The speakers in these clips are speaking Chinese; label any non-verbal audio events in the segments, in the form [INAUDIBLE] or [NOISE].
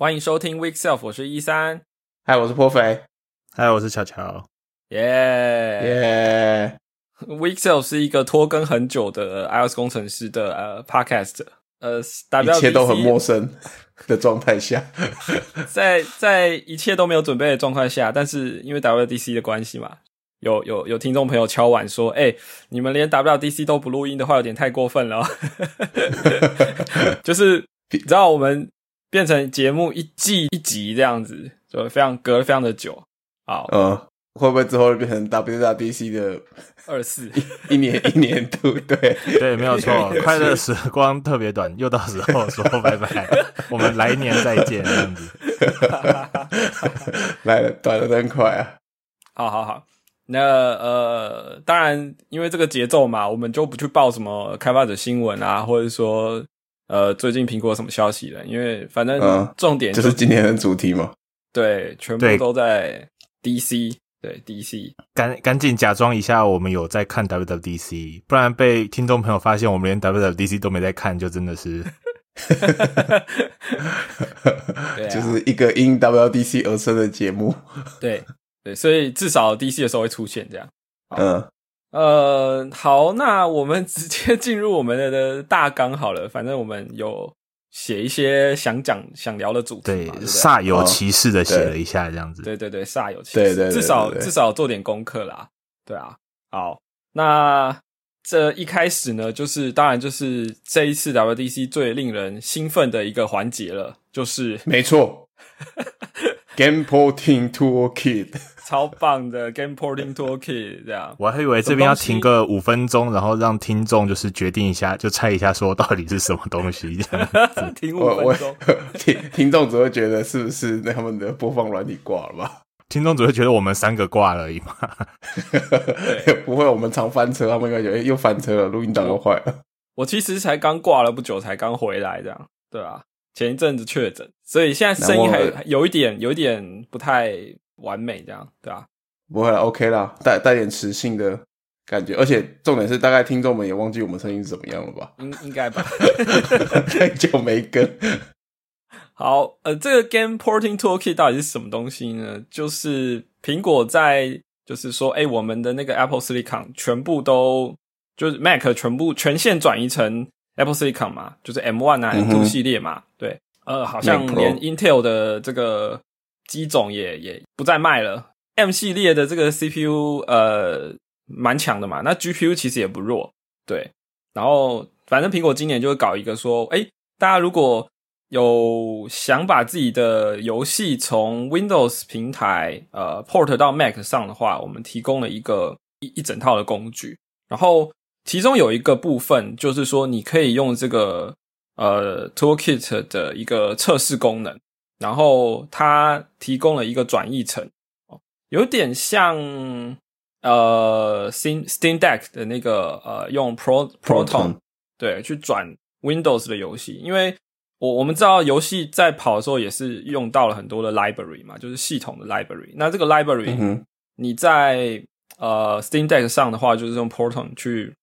欢迎收听 Week Self，我是一三，嗨，我是颇肥，嗨，我是乔乔，耶。耶。Week Self 是一个拖更很久的 iOS 工程师的呃 podcast，呃，一切都很陌生的状态下，[LAUGHS] 在在一切都没有准备的状态下，但是因为 WDC 的关系嘛，有有有听众朋友敲碗说，哎、你们连 WDC 都不录音的话，有点太过分了。哦。[LAUGHS] [LAUGHS] 就是你知道我们变成节目一季一集这样子，就非常隔了非常的久。好，嗯，会不会之后变成 WWDC 的二四一年 [LAUGHS] 一年度？对，对，没有错，[LAUGHS] 快乐时光特别短，又到时候说拜拜，[LAUGHS] 我们来年再见，这样子。来了，短的真快啊！好好好，那呃，当然，因为这个节奏嘛，我们就不去报什么开发者新闻啊，或者说呃，最近苹果有什么消息了，因为反正嗯重点就是今天的主题嘛。对，全部都在 DC，对 DC，赶赶紧假装一下，我们有在看 WWDC，不然被听众朋友发现我们连 WWDC 都没在看，就真的是 [LAUGHS] [LAUGHS] 就是一个因 WDC 而生的节目。对对，所以至少 DC 的时候会出现这样。嗯，呃，好，那我们直接进入我们的的大纲好了，反正我们有写一些想讲想聊的主题对，对？煞有其事的写了一下，这样子。对对对，煞有其事，对对对至少至少做点功课啦，对啊。好，那这一开始呢，就是当然就是这一次 WDC 最令人兴奋的一个环节了，就是没错。Game Porting Toolkit，超棒的 Game Porting Toolkit 这样。我还以为这边要停个五分钟，然后让听众就是决定一下，就猜一下说到底是什么东西这样。[LAUGHS] 停五分钟，[LAUGHS] 听听众只会觉得是不是他们的播放软体挂了吧？听众只会觉得我们三个挂了而已嘛。[LAUGHS] 不会，我们常翻车，他们应该觉得、欸、又翻车了，录音档又坏了。我其实才刚挂了不久，才刚回来这样，对啊。前一阵子确诊，所以现在声音还有一点有一点不太完美，这样对啊。不会了，OK 啦，带带点磁性的感觉，而且重点是，大概听众们也忘记我们声音是怎么样了吧？应应该吧。[LAUGHS] 太久没更，好，呃，这个 Game Porting Toolkit 到底是什么东西呢？就是苹果在，就是说，哎、我们的那个 Apple Silicon 全部都，就是 Mac 全部全线转移成 Apple Silicon 嘛，就是 M1 啊、嗯 M2 哼系列嘛，对，呃，好像连 Intel 的这个机种也也不再卖了，M 系列的这个 CPU 呃蛮强的嘛，那 GPU 其实也不弱，对，然后反正苹果今年就会搞一个说，哎、大家如果有想把自己的游戏从 Windows 平台呃 port 到 Mac 上的话，我们提供了一个一一整套的工具，然后其中有一个部分就是说，你可以用这个呃 Toolkit 的一个测试功能，然后它提供了一个转译层，哦有点像呃 Steam Steam Deck 的那个呃用 Pro Proton 对去转 Windows 的游戏，因为我我们知道游戏在跑的时候也是用到了很多的 library 嘛，就是系统的 library。那这个 library、嗯，你在呃 Steam Deck 上的话，就是用 Proton 去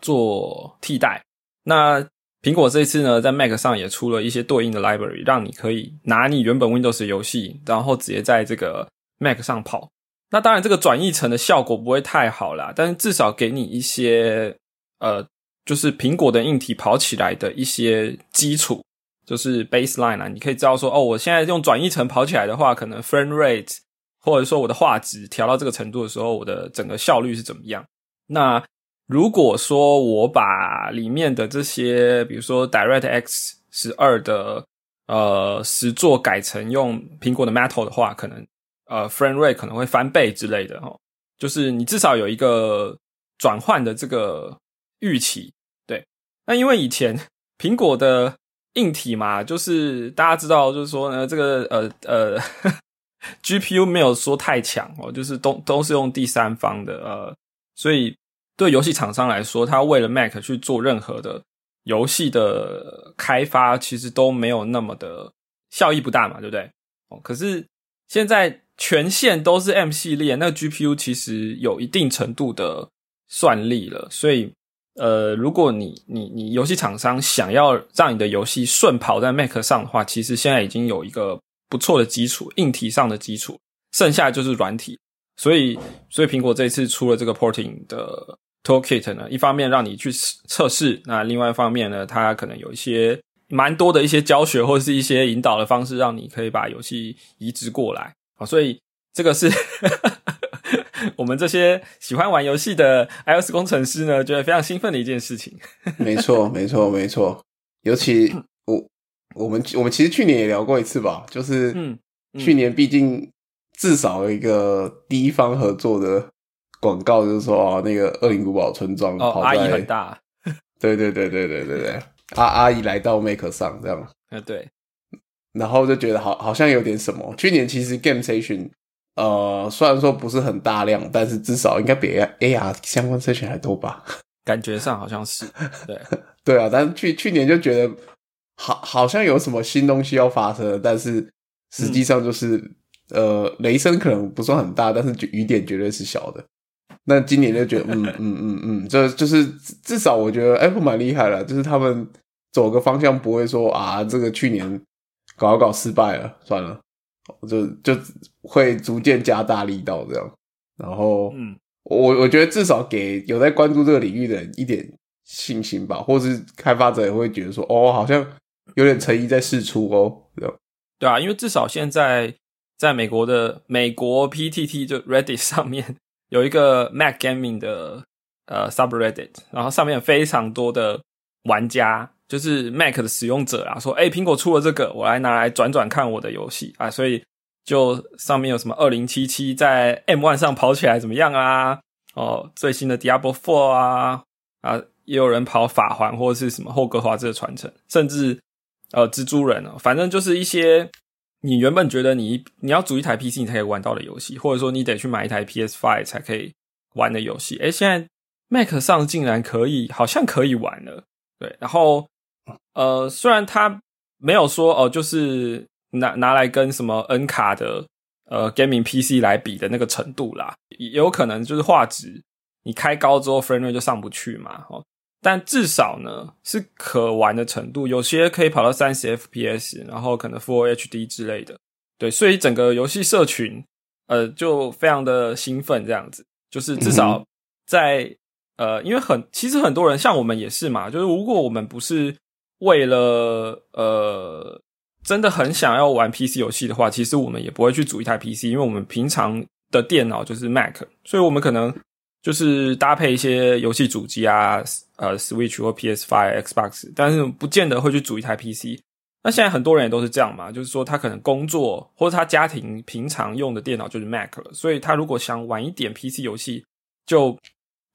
做替代。那苹果这次呢，在 Mac 上也出了一些对应的 library，让你可以拿你原本 Windows 的游戏，然后直接在这个 Mac 上跑。那当然，这个转译成的效果不会太好啦，但是至少给你一些呃，就是苹果的硬体跑起来的一些基础，就是 baseline 啊，你可以知道说，哦，我现在用转译层跑起来的话，可能 frame rate 或者说我的画质调到这个程度的时候，我的整个效率是怎么样？那如果说我把里面的这些，比如说 DirectX 十二的呃实作改成用苹果的 Metal 的话，可能呃 frame rate 可能会翻倍之类的哦。就是你至少有一个转换的这个预期，对。那因为以前苹果的硬体嘛，就是大家知道，就是说呢，这个呃呃 [LAUGHS] GPU 没有说太强哦，就是都都是用第三方的呃，所以对游戏厂商来说，他为了 Mac 去做任何的游戏的开发，其实都没有那么的效益不大嘛，对不对？哦，可是现在全线都是 M 系列，那 GPU 其实有一定程度的算力了，所以呃，如果你你你游戏厂商想要让你的游戏顺跑在 Mac 上的话，其实现在已经有一个不错的基础，硬体上的基础，剩下就是软体。所以，所以苹果这次出了这个 Porting 的 Toolkit 呢，一方面让你去测试，那另外一方面呢，它可能有一些蛮多的一些教学或者是一些引导的方式，让你可以把游戏移植过来啊。所以这个是 [LAUGHS] 我们这些喜欢玩游戏的 iOS 工程师呢，觉得非常兴奋的一件事情。[LAUGHS] 没错，没错，没错。尤其我我们我们其实去年也聊过一次吧，就是嗯去年毕竟至少有一个第一方合作的广告，就是说哦，那个恶灵古堡村庄哦，跑阿姨很大，对对对对对对对，[LAUGHS] 阿阿姨来到 Make 上这样，呃，对，然后就觉得好好像有点什么。去年其实 Game Station 呃虽然说不是很大量，但是至少应该比 AR 相关 session 还多吧。感觉上好像是对，[LAUGHS] 对啊，但是去去年就觉得好好像有什么新东西要发生，但是实际上就是、呃雷声可能不算很大，但是雨点绝对是小的。那今年就觉得嗯嗯嗯嗯，这就是至少我觉得 Apple 蛮厉害了，就是他们走个方向不会说啊这个去年搞一搞失败了，算了，就就会逐渐加大力道这样。然后嗯，我我觉得至少给有在关注这个领域的人一点信心吧，或是开发者也会觉得说，哦，好像有点诚意在试出哦，这样。对啊，因为至少现在在美国的美国 PTT 就 Reddit 上面有一个 Mac Gaming 的呃 subreddit，然后上面有非常多的玩家，就是 Mac 的使用者啊，说，哎，苹果出了这个，我来拿来转转看我的游戏啊，所以就上面有什么二零七七在 M One 上跑起来怎么样啊？哦，最新的 Diablo Four 啊啊，也有人跑法环或者是什么霍格华兹的传承，甚至呃蜘蛛人哦，反正就是一些你原本觉得你你要组一台 PC 你才可以玩到的游戏，或者说你得去买一台 PS Five 才可以玩的游戏，诶，现在 Mac 上竟然可以，好像可以玩了。对，然后呃，虽然它没有说哦、就是拿拿来跟什么 N 卡的呃 gaming PC 来比的那个程度啦，也有可能就是画质你开高之后 frame rate 就上不去嘛，哦，但至少呢是可玩的程度，有些可以跑到三十 FPS，然后可能 Full HD 之类的。对，所以整个游戏社群呃就非常的兴奋，这样子，就是至少在、呃，因为很其实很多人像我们也是嘛，就是如果我们不是为了呃真的很想要玩 PC 游戏的话，其实我们也不会去组一台 PC，因为我们平常的电脑就是 Mac，所以我们可能就是搭配一些游戏主机啊，呃，Switch 或 PS Five、Xbox，但是不见得会去组一台 PC。那现在很多人也都是这样嘛，就是说他可能工作或者他家庭平常用的电脑就是 Mac 了，所以他如果想玩一点 PC 游戏，就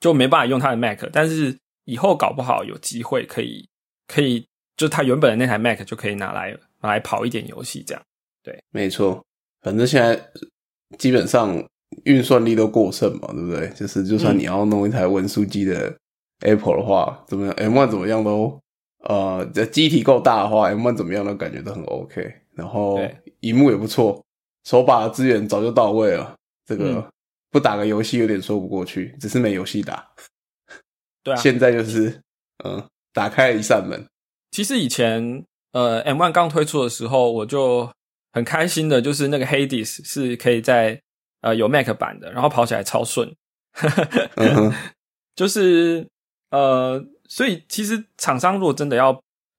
就没办法用他的 Mac，但是以后搞不好有机会可以可以，就他原本的那台 Mac 就可以拿来拿来跑一点游戏这样。对没错，反正现在基本上运算力都过剩嘛，对不对？就是就算嗯你要弄一台文书机的 Apple 的话，怎么样 M1 怎么样都呃，这机体够大的话，M1 怎么样都感觉都很 OK。然后对荧幕也不错，手把的资源早就到位了，这个嗯不打个游戏有点说不过去，只是没游戏打。对啊，现在就是嗯，打开了一扇门，其实以前呃 M1 刚推出的时候，我就很开心的，就是那个 Hades 是可以在呃有 Mac 版的，然后跑起来超顺。嗯哼，[LAUGHS] 就是呃，所以其实厂商如果真的要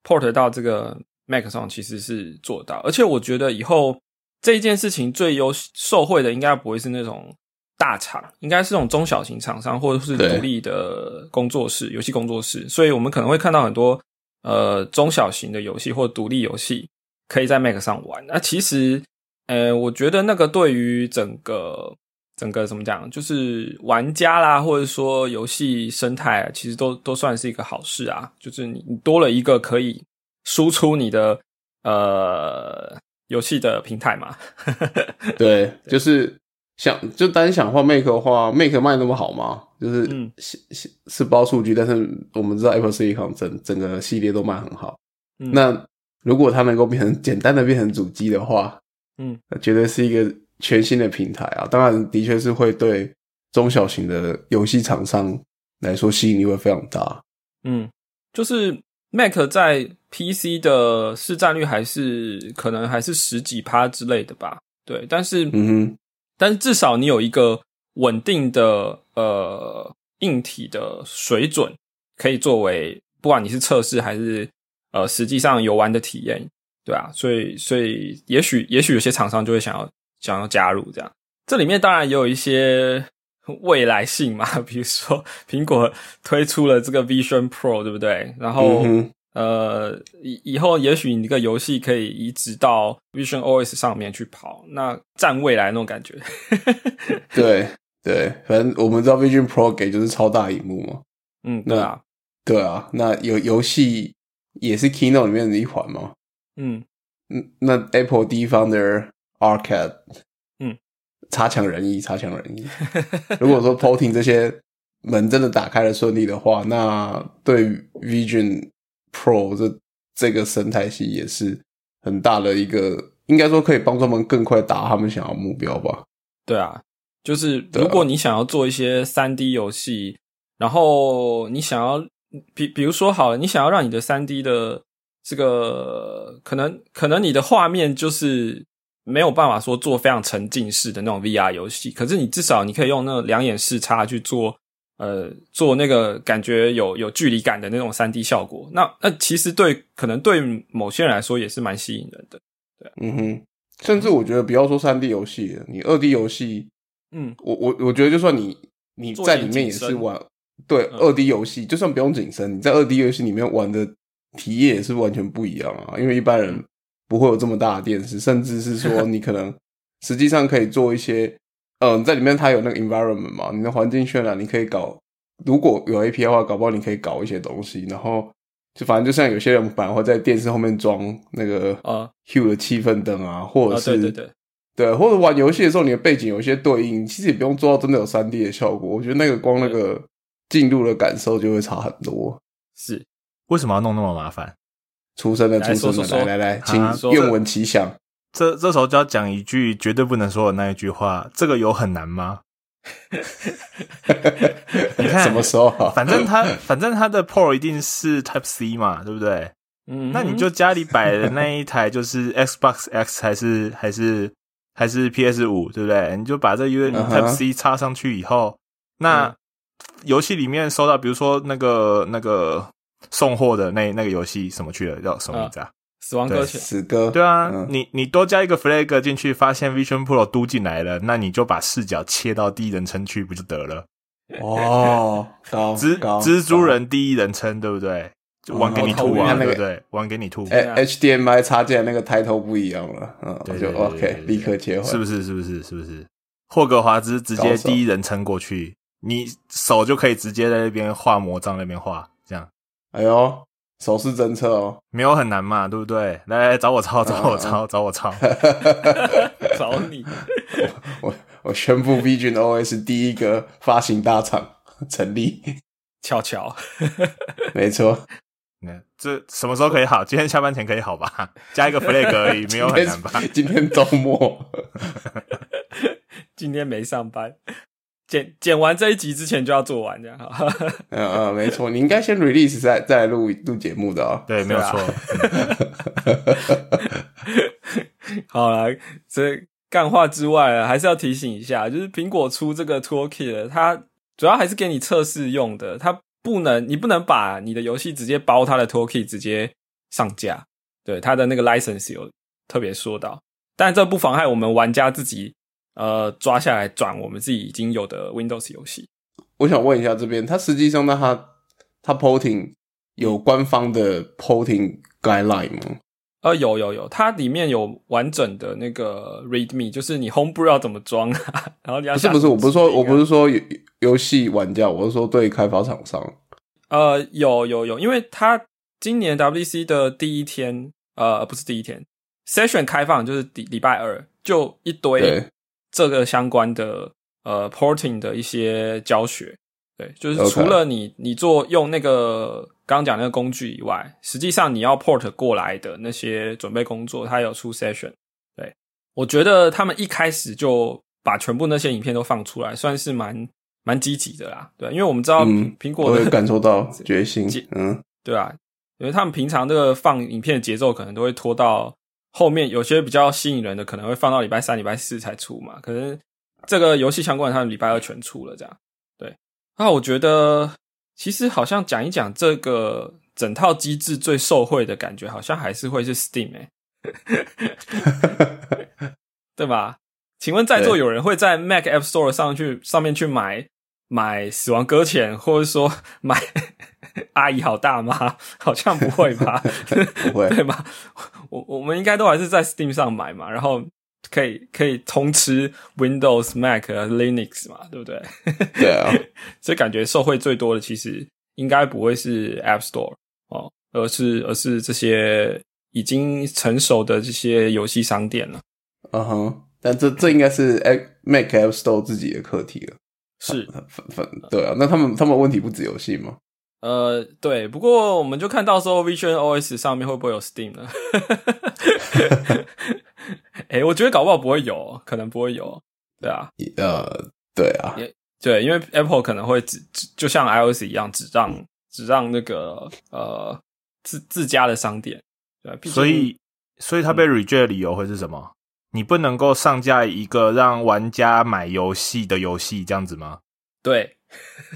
port 到这个 Mac 上，其实是做到。而且我觉得以后这一件事情最优受惠的，应该不会是那种大厂，应该是那种中小型厂商或者是独立的工作室、游戏工作室。所以我们可能会看到很多呃中小型的游戏或独立游戏可以在 Mac 上玩。那其实呃，我觉得那个对于整个整个怎么讲，就是玩家啦，或者说游戏生态啊，其实都都算是一个好事啊。就是你你多了一个可以输出你的呃游戏的平台嘛。[LAUGHS] 对，就是想就单想换 Make 的话，Make 卖那么好吗？就是嗯是是是包数据，但是我们知道 Apple Silicon 整整个系列都卖很好。嗯那如果它能够变成简单的变成主机的话，嗯，那绝对是一个全新的平台啊！当然，的确是会对中小型的游戏厂商来说吸引力会非常大。嗯，就是 Mac 在 PC 的市占率还是可能还是十几趴之类的吧。对，但是嗯哼，但是至少你有一个稳定的呃硬体的水准，可以作为不管你是测试还是呃实际上游玩的体验，对啊，所以所以也许也许有些厂商就会想要想要加入这样。这里面当然也有一些未来性嘛，[LAUGHS] 比如说苹果推出了这个 Vision Pro，对不对？然后、嗯呃，以以后也许你这个游戏可以移植到 Vision OS 上面去跑，那占未来那种感觉。[LAUGHS] 对对，反正我们知道 Vision Pro 给就是超大荧幕嘛。嗯，对啊，对啊，那游游戏也是 Keynote 里面的一环嘛。嗯嗯，那 Apple 地方的 Arcade，嗯，差强人意，差强人意。[LAUGHS] 如果说 Porting 这些门真的打开了顺利的话，那对 Vision Pro 这这个生态系也是很大的一个，应该说可以帮助他们更快达他们想要的目标吧。对啊，就是如果你想要做一些三 D 游戏，然后你想要比比如说好了，你想要让你的三 D 的这个可能可能你的画面就是没有办法说做非常沉浸式的那种 VR 游戏，可是你至少你可以用那种两眼视差去做。呃，做那个感觉有有距离感的那种三 D 效果，那那其实对可能对某些人来说也是蛮吸引人的。对嗯哼，甚至我觉得不要说三 D 游戏，你二 D 游戏，嗯我我我觉得就算你你在里面也是玩对嗯二 D 游戏，就算不用景深，你在二 D 游戏里面玩的体验也是完全不一样啊。因为一般人不会有这么大的电视，甚至是说 [LAUGHS] 你可能实际上可以做一些，嗯、在里面它有那个 environment 嘛，你的环境渲染你可以搞，如果有 A P 的话，搞不好你可以搞一些东西，然后就反正就像有些人反而会在电视后面装那个啊 Hue 的气氛灯啊，或者啊，是、对对对，对，或者玩游戏的时候，你的背景有一些对应，其实也不用做到真的有三 D 的效果。我觉得那个光那个进入的感受就会差很多。是为什么要弄那么麻烦？出生的出生的，说说说来来来，啊请愿闻其详。这这时候就要讲一句绝对不能说的那一句话：这个有很难吗？[LAUGHS] 你看什么时候啊？反正它 [LAUGHS] 反正它的 Pro 一定是 Type C 嘛，对不对？嗯，那你就家里摆的那一台就是 Xbox X 还是还是还是 PS 五，对不对？你就把这哼 Type C 插上去以后，那嗯游戏里面收到，比如说那个那个送货的那那个游戏什么去了，叫什么名字啊？死亡搁浅，死歌，对啊，嗯你你多加一个 flag 进去，发现 Vision Pro 都进来了，那你就把视角切到第一人称去，不就得了？哦，高 [LAUGHS] 蜘蜘蛛人第一人称，对不对？就玩给你吐啊，哦那个对不对？玩给你吐，高哎 HDMI 插进来那个抬头不一样了，嗯，就 OK，立刻切换，是不是？是不是？是不是？霍格华兹直接第一人称过去，你手就可以直接在那边画魔杖，那边画，哎呦，手势侦测哦，没有很难嘛，对不对？来来找我抄，找我抄，找我抄。[LAUGHS] 找你，我我宣布 Vision OS 第一个发行大厂成立，巧巧，[LAUGHS] 没错。那这什么时候可以好？今天下班前可以好吧？加一个 flag 而已，[LAUGHS] 没有很难吧？今天周末，今天没上班，剪剪完这一集之前就要做完，这样哈。[LAUGHS] 嗯嗯，没错，你应该先 release 再再录录节目的哦、对，没有错。[LAUGHS] 好了，这干话之外啊，还是要提醒一下，就是苹果出这个 Toolkit，它主要还是给你测试用的，它不能，你不能把你的游戏直接包它的 Toolkit 直接上架。对，它的那个 license 有特别说到，但这不妨碍我们玩家自己呃抓下来转我们自己已经有的 Windows 游戏。我想问一下这边，它实际上那它它 porting 有官方的 porting guideline 吗？呃，有有有，它里面有完整的那个 README，就是你 Homebrew 要怎么装啊，然后你要不是不是，我不是说我不是说游游戏玩家，我是说对开发厂商。呃，有有有，因为它今年 WC 的第一天，呃，不是第一天，session 开放就是礼礼拜二，就一堆对这个相关的呃 porting 的一些教学。对，就是除了你你做用那个刚刚讲那个工具以外，实际上你要 port 过来的那些准备工作，它有出 session。对，我觉得他们一开始就把全部那些影片都放出来，算是蛮蛮积极的啦，对，因为我们知道嗯苹果的我有感受到 [LAUGHS] 决心，嗯，对啊，因为他们平常这个放影片的节奏可能都会拖到后面，有些比较吸引人的可能会放到礼拜三、礼拜四才出嘛。可能这个游戏相关的，他们礼拜二全出了，这样。对，那我觉得其实好像讲一讲这个整套机制最受惠的感觉，好像还是会是 Steam 哎、[LAUGHS] 对吧？请问在座有人会在 Mac App Store 上去上面去买买《死亡搁浅》，或者说 [LAUGHS] 买阿姨好大妈？[LAUGHS] 好像不会吧？[LAUGHS] 不会对吧？我我们应该都还是在 Steam 上买嘛，然后可以可以通吃 Windows、Mac、Linux 嘛，对不对？对啊，所以感觉受惠最多的其实应该不会是 App Store 哦，而是而是这些已经成熟的这些游戏商店了。嗯哼，但这这应该是 Mac App Store 自己的课题了。是，反反对啊，那他们他们问题不止游戏吗？呃，对，不过我们就看到时候 Vision OS 上面会不会有 Steam 呢？[LAUGHS] 哎、我觉得搞不好不会有，可能不会有。对啊，呃，对啊，对，因为 Apple 可能会只只就像 iOS 一样，只让只让那个呃自自家的商店，对吧，所以所以他被 reject 的理由会是什么？你不能够上架一个让玩家买游戏的游戏，这样子吗？对。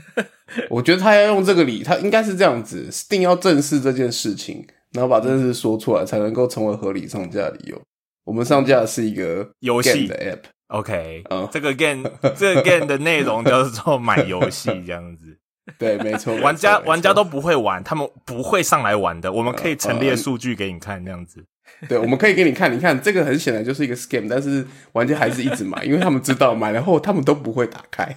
[LAUGHS] 我觉得他要用这个理，他应该是这样子，Steam 要正视这件事情，然后把这件事说出来，才能够成为合理上架的理由。我们上架的是一个游戏。的 app，OK，、嗯这个 game 这个 game 的内容叫做买游戏这样子，[LAUGHS] 对，没错，玩家玩家都不会玩，他们不会上来玩的，我们可以陈列嗯数据给你看，这样子。对，我们可以给你看，你看这个很显然就是一个 scam，但是玩家还是一直买，因为他们知道买了后他们都不会打开。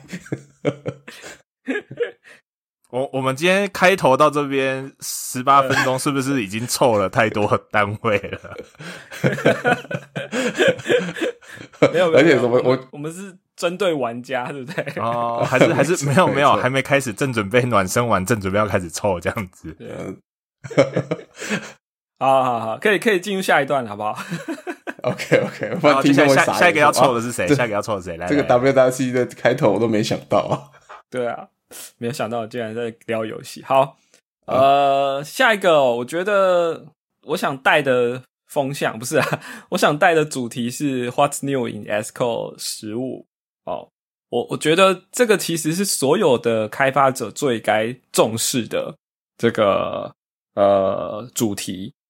我我们今天开头到这边十八分钟，是不是已经凑了太多单位了？没有，没有而且什么我我我们是针对玩家，对不对？哦，还是还是 [LAUGHS] 没有没有，还没开始，正准备暖身完，正准备要开始凑这样子。嗯好好好，可以可以进入下一段了，好不好？[LAUGHS] OK OK，不然然后接下下听众会傻眼下一个要说啊凑的是谁？下一个要错的是谁？来，这个 WWC 的开头我都没想到啊。对啊，没有想到竟然在聊游戏。好，呃，下一个哦、我觉得我想带的风向不是啊，[LAUGHS] 我想带的主题是 What's New in Xcode 十五哦。我我觉得这个其实是所有的开发者最该重视的这个呃主题哦，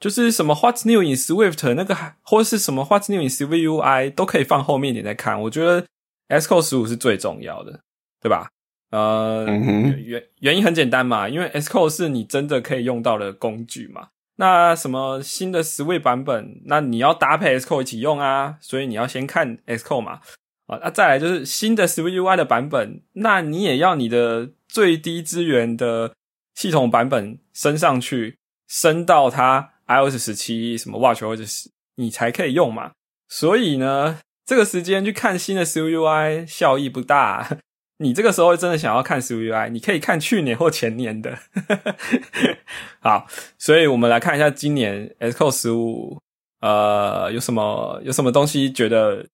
就是什么 What's New in Swift 那个还，或是什么 What's New in CVUI 都可以放后面一点再看。我觉得 Xcode 十五是最重要的。对吧？呃，嗯原原因很简单嘛，因为 Xcode 是你真的可以用到的工具嘛。那什么新的 Swift 版本，那你要搭配 Xcode 一起用啊，所以你要先看 Xcode 嘛。啊，那再来就是新的 Swift UI 的版本，那你也要你的最低资源的系统版本升上去，升到它 iOS 十七什么 watch 或者是，你才可以用嘛。所以呢，这个时间去看新的 Swift UI 效益不大。你这个时候真的想要看 SUI，你可以看去年或前年的。[LAUGHS] 好，所以我们来看一下今年 Sco 十五，呃，有什么有什么东西觉得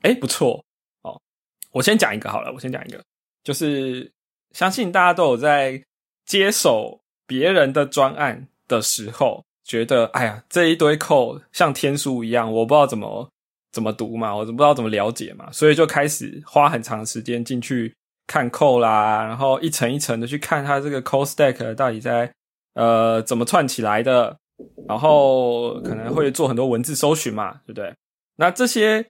哎不错哦。我先讲一个好了，我先讲一个，就是相信大家都有在接手别人的专案的时候，觉得哎呀这一堆 code 像天书一样，我不知道怎么怎么读嘛，我不知道怎么了解嘛，所以就开始花很长时间进去。看 code 啦，然后一层一层的去看它这个 code stack 到底在呃怎么串起来的，然后可能会做很多文字搜寻嘛，对不对？那这些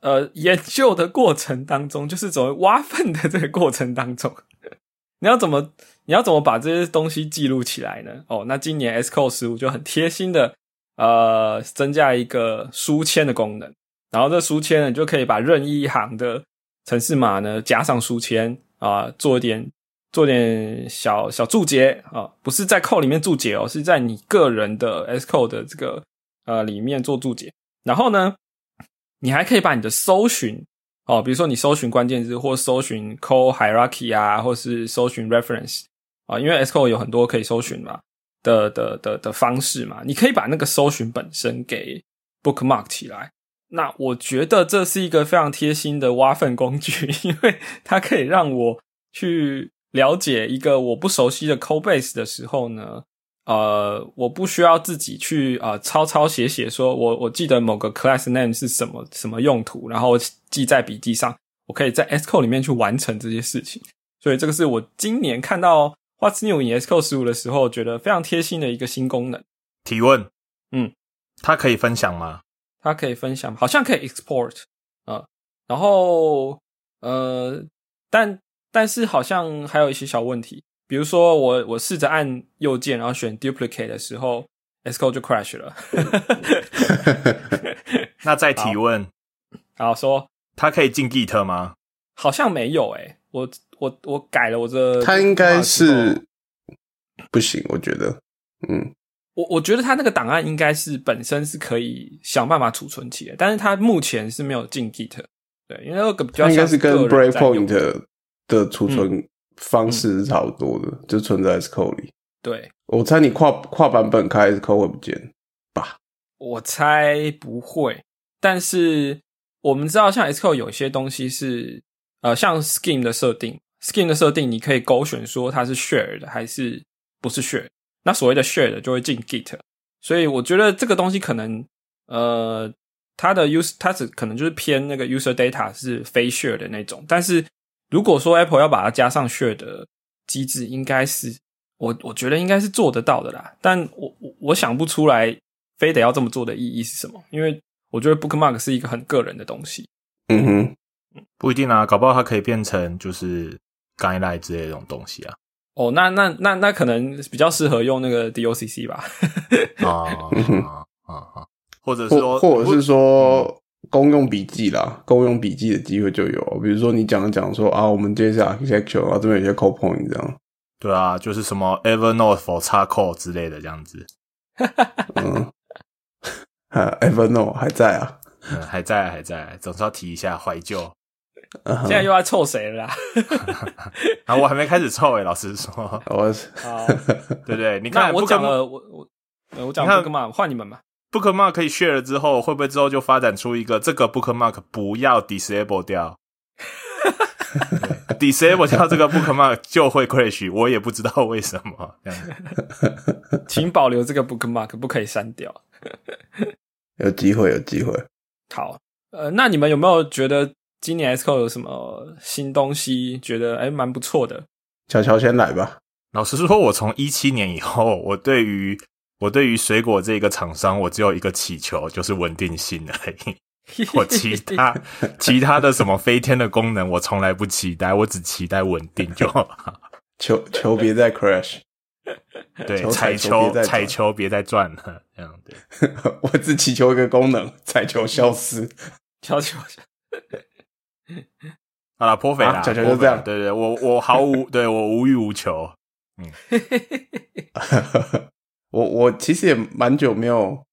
呃研究的过程当中，就是走挖粪的这个过程当中，[LAUGHS] 你要怎么你要怎么把这些东西记录起来呢？哦，那今年 S Code 十五就很贴心的呃增加一个书签的功能，然后这书签呢你就可以把任意一行的城市码呢加上书签啊、做一点做点小小注解啊，不是在 code 里面注解哦，是在你个人的 S Code 的这个呃里面做注解。然后呢，你还可以把你的搜寻哦，比如说你搜寻关键字或搜寻 code hierarchy 啊，或是搜寻 reference 啊，因为 Sco 有很多可以搜寻嘛的的的的方式嘛，你可以把那个搜寻本身给 bookmark 起来。那我觉得这是一个非常贴心的挖粪工具，[LAUGHS] 因为它可以让我去了解一个我不熟悉的 code base 的时候呢，呃，我不需要自己去呃抄抄写写，说我我记得某个 class name 是什么什么用途，然后记在笔记上，我可以在 Sco 里面去完成这些事情。所以这个是我今年看到 What's New in S code 十五的时候，觉得非常贴心的一个新功能。提问，嗯，它可以分享吗？它可以分享，好像可以 export 啊、然后呃，但但是好像还有一些小问题，比如说我我试着按右键，然后选 duplicate 的时候，Xcode 就 crash 了。[LAUGHS] 那再提问，好说，它可以进 Git 吗？好像没有诶、我我我改了我这，他应该是不行，我觉得，嗯，我我觉得他那个档案应该是本身是可以想办法储存起来，但是他目前是没有进 Git。对，因为那个比较应该是跟 Breakpoint 的储存方式是差不多的，就存在 S Code 里。对，我猜你跨跨版本开 S Code 会不见吧？我猜不会，但是我们知道，像 S Code 有些东西是呃，像 Scheme 的设定，Scheme 的设定你可以勾选说它是 share 的还是不是 share。那所谓的 share 的就会进 Git，所以我觉得这个东西可能呃，它的 use 它只可能就是偏那个 user data 是非 share 的那种。但是如果说 Apple 要把它加上 share 的机制，应该是我我觉得应该是做得到的啦。但我我我想不出来非得要这么做的意义是什么，因为我觉得 Bookmark 是一个很个人的东西。嗯哼，不一定啊，搞不好它可以变成就是 guideline 之类的这种东西啊。哦，那那那那可能比较适合用那个 DOCC 吧。啊 [LAUGHS] 啊啊啊！或者是说，或或者是说公用笔记啦，公用笔记的机会就有，比如说你讲讲说啊，我们接下来 architecture 啊，这边有些 code point 这样，对啊，就是什么 Evernote for 插扣之类的这样子，嗯，哈，[LAUGHS] Evernote 还在啊，嗯，还在还在，总是要提一下怀旧。嗯现在又要凑谁了啦？[LAUGHS] [LAUGHS] 啊，我还没开始凑诶，老实说，我 [LAUGHS] 好，对不对？你看我讲了，我我呃我讲看 Bookmark，换你们吧。Bookmark 可以 share 了之后，会不会之后就发展出一个这个 Bookmark 不要 disable 掉对？disable 掉这个 Bookmark 就会 crash，我也不知道为什么这样子。请保留这个 bookmark，不可以删掉。有机会，有机会。好，呃，那你们有没有觉得今年 S Code 有什么新东西？觉得哎蛮不错的？乔乔先来吧。老实说，我从一七年以后，我对于我对于水果这个厂商，我只有一个祈求，就是稳定性而已。[LAUGHS] 我其他其他的什么飞天的功能，我从来不期待，我只期待稳定就好。求求别再 crash，对，球彩球彩球别再转了，这样对。[LAUGHS] 我只祈求一个功能，彩球消失。[LAUGHS] 悄悄，[LAUGHS] 好了，颇肥啦，啊小球就这样对对，我我毫无对我无欲无求。嗯 [LAUGHS] 我我其实也蛮久没有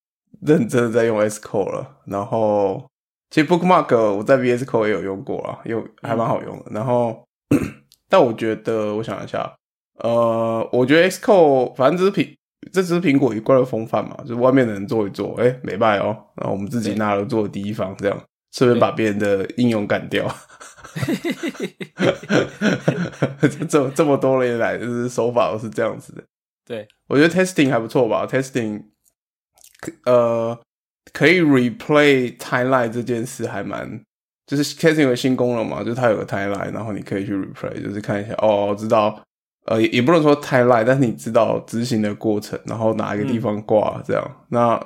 认真的在用 S Code 了，然后其实 Bookmark 我在 VS Code 也有用过啊，用还蛮好用的。然后，[CLEARS THROAT] 但我觉得我想一下，呃，我觉得 S Code 反正只是苹这只是苹果一贯的风范嘛，就是外面的人做一做，哎、没败哦，然后我们自己拿了做第一方，这样顺便把别人的应用干掉。[LAUGHS] 这这么多年来，就是手法都是这样子的。对，我觉得 testing 还不错吧，testing，呃，可以 replay timeline 这件事还蛮，就是 testing 有新功能嘛，就是它有个 timeline，然后你可以去 replay，就是看一下，哦，知道，呃，也也不能说 timeline，但是你知道执行的过程，然后哪一个地方挂这样，那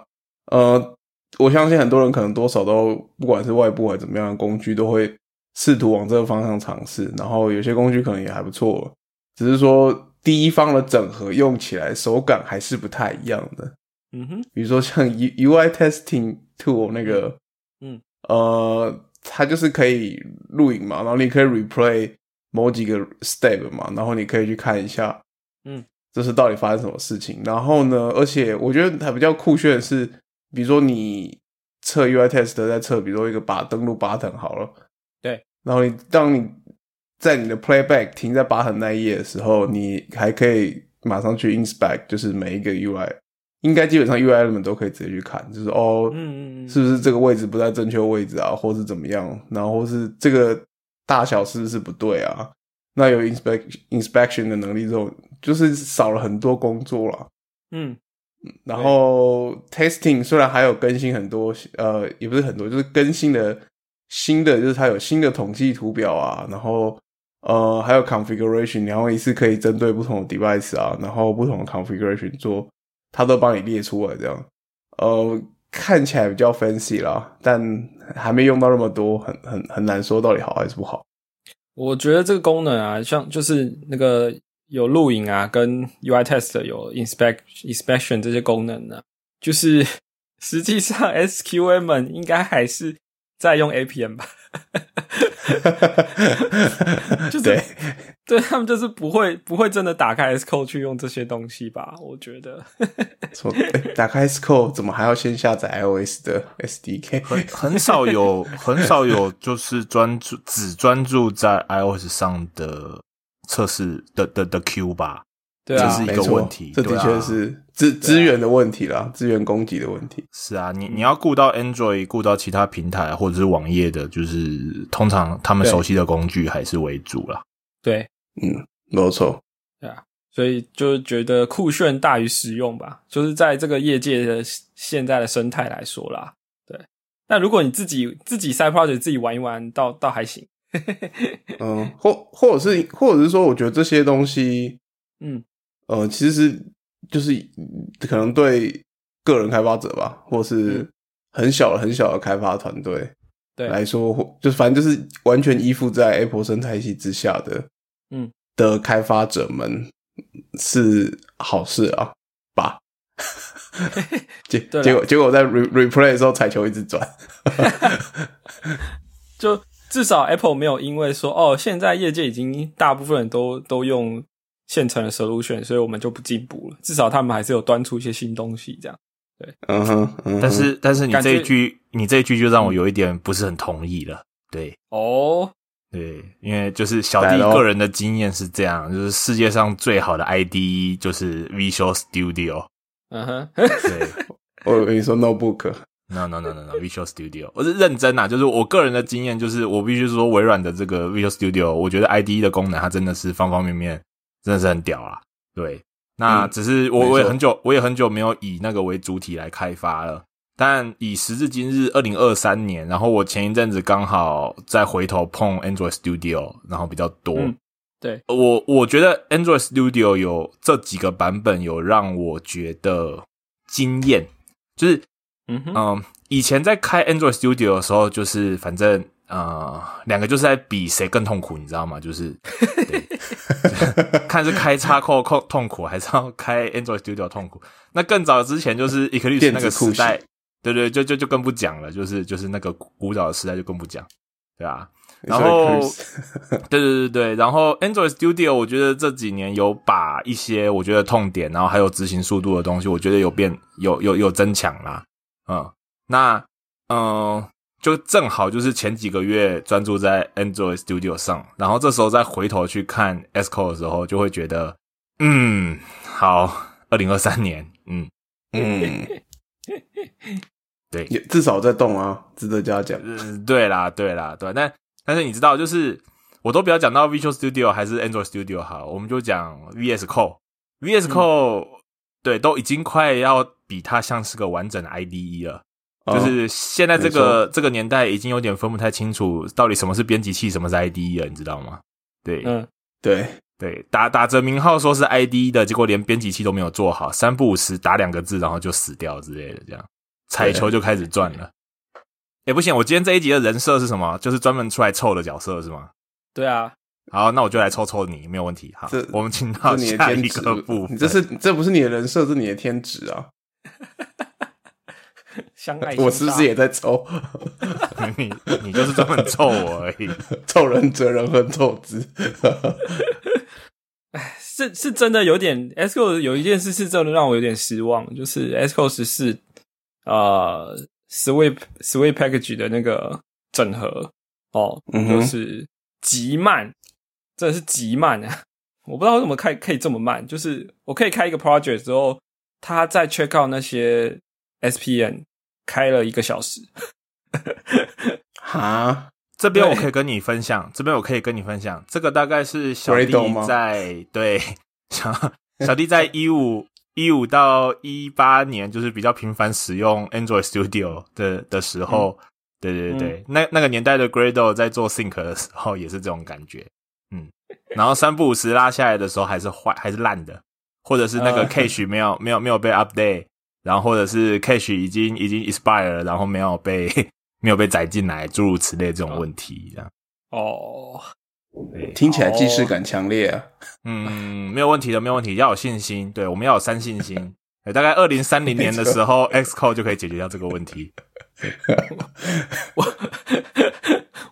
呃，我相信很多人可能多少都不管是外部还是怎么样的工具，都会试图往这个方向尝试，然后有些工具可能也还不错，只是说第一方的整合用起来手感还是不太一样的。嗯哼，比如说像 U UI testing tool 那个，嗯，呃，它就是可以录影嘛，然后你可以 replay 某几个 step 嘛，然后你可以去看一下，嗯，这是到底发生什么事情。然后呢，而且我觉得还比较酷炫的是，比如说你测 UI test 在测，比如说一个把登录 button 好了，对，然后你当你在你的 playback 停在 button 那一页的时候，你还可以马上去 inspect，就是每一个 UI 应该基本上 UI element 都可以直接去看，就是哦，嗯嗯嗯，是不是这个位置不在正确位置啊，或是怎么样，然后或是这个大小是不是不对啊？那有 inspect inspection 的能力之后，就是少了很多工作了。嗯然后 testing 虽然还有更新很多，呃，也不是很多，就是更新的新的，就是它有新的统计图表啊，然后呃还有 configuration，然后一次可以针对不同的 device 啊，然后不同的 configuration 做，它都帮你列出来这样，呃，看起来比较 fancy 啦，但还没用到那么多，很很很难说到底好还是不好。我觉得这个功能啊，像就是那个有录影啊，跟 UI test 有 inspect inspection 这些功能呢、就是 [LAUGHS] 实际上 SQM 们应该还是在用 APM 吧，[LAUGHS] 就是对，对他们就是不会不会真的打开 S code 去用这些东西吧？我觉得，说、诶打开 Sco 怎么还要先下载 iOS 的 SDK？很很少有很少有就是专注只专注在 iOS 上的测试的的的 Q 吧，对啊，这是一个问题这的确是资资源的问题啦，资源供给的问题。是啊，你你要顾到 Android，顾到其他平台或者是网页的，就是通常他们熟悉的工具还是为主啦。对嗯，没有错。对啊，所以就觉得酷炫大于实用吧，就是在这个业界的现在的生态来说啦。对，那如果你自己自己 side project 自己玩一玩，倒倒还行。嗯，或或者是或者是说，我觉得这些东西，嗯呃，其实是就是可能对个人开发者吧，或是很小的很小的开发团队对，来说，或就是反正就是完全依附在 Apple 生态系之下的，嗯的开发者们是好事啊吧。[LAUGHS] 结对结果结果在 re replay 的时候，彩球一直转。[LAUGHS] [LAUGHS] 就至少 Apple 没有因为说哦，现在业界已经大部分人都都用现成的 solution，所以我们就不进步了。至少他们还是有端出一些新东西，这样。嗯哼，嗯哼但是但是你这一句你这一句就让我有一点不是很同意了。对哦，对，因为就是小弟个人的经验是这样，就是世界上最好的 IDE 就是 Visual Studio。嗯哼，对。[LAUGHS] 我跟你说 notebook，No no no no no Visual Studio，我是认真啊，就是我个人的经验，就是我必须说微软的这个 Visual Studio，我觉得 IDE 的功能它真的是方方面面真的是很屌啊。对，那嗯只是我我也很久我也很久没有以那个为主体来开发了。但以时至今日，二零二三年，然后我前一阵子刚好再回头碰 Android Studio，然后比较多。嗯对，我我觉得 Android Studio 有这几个版本有让我觉得惊艳，就是嗯哼，嗯，以前在开 Android Studio 的时候，就是反正呃，两个就是在比谁更痛苦，你知道吗？就是对 [LAUGHS] 看是开插扣痛痛苦，还是要开 Android Studio 痛苦。那更早之前就是 Eclipse 那个时代，对对，就就就更不讲了，就是就是那个古早的时代就更不讲，对啊。然后 [LAUGHS] 对对对对，然后 Android Studio 我觉得这几年有把一些我觉得痛点，然后还有执行速度的东西，我觉得有变有有有增强啦。嗯，那嗯，就正好就是前几个月专注在 Android Studio 上，然后这时候再回头去看 Xcode 的时候，就会觉得，嗯，好，二零二三年，嗯，嗯，对，也至少在动啊，值得嘉奖。嗯，对啦，对啦，对，但但是你知道，就是我都不要讲到 Visual Studio 还是 Android Studio 好，我们就讲 VS Code，VS Code、对，都已经快要比它像是个完整的 IDE 了。哦就是现在这个这个年代已经有点分不太清楚，到底什么是编辑器，什么是 IDE 了，你知道吗？对，嗯，对，对，打打着名号说是 IDE 的，结果连编辑器都没有做好，三不五时打两个字，然后就死掉之类的，这样彩球就开始转了。哎，不行，我今天这一集的人设是什么？就是专门出来凑的角色是吗？对啊，好，那我就来抽抽你，没有问题。好这，我们请到你的下一个部，分。你这是这不是你的人设，是你的天职啊！[LAUGHS] 相爱我是不是也在抽？[LAUGHS] 你你就是专门臭我而已。[LAUGHS] 臭人责人和臭资。是是真的有点 S Code 有一件事是真的让我有点失望，就是 S Code 十四呃 Sweep Sweep Package 的那个整合哦，嗯就是极慢，真的是极慢啊！我不知道为什么开可以这么慢，就是我可以开一个 project 之后，他在 check out 那些 SPN 开了一个小时。哈，这边我可以跟你分享，这边我可以跟你分享，这个大概是小弟吗？在对 [LAUGHS] 小小弟在一五一五到一八年，就是比较频繁使用 Android Studio 的的时候，对对对对，那那个年代的 Gradle 在做 Sync 的时候也是这种感觉，嗯，然后三不五时拉下来的时候还是坏还是烂的，或者是那个嗯 cache 没有没有没有被 update，然后或者是 cache 已经已经 expire 了，然后没有被没有被载进来，诸如此类这种问题，这样。哦，对，听起来既视感强烈啊！嗯，没有问题的，没有问题，要有信心。对，我们要有三信心。对，大概二零三零年的时候，[LAUGHS] Xcode 就可以解决掉这个问题。[LAUGHS]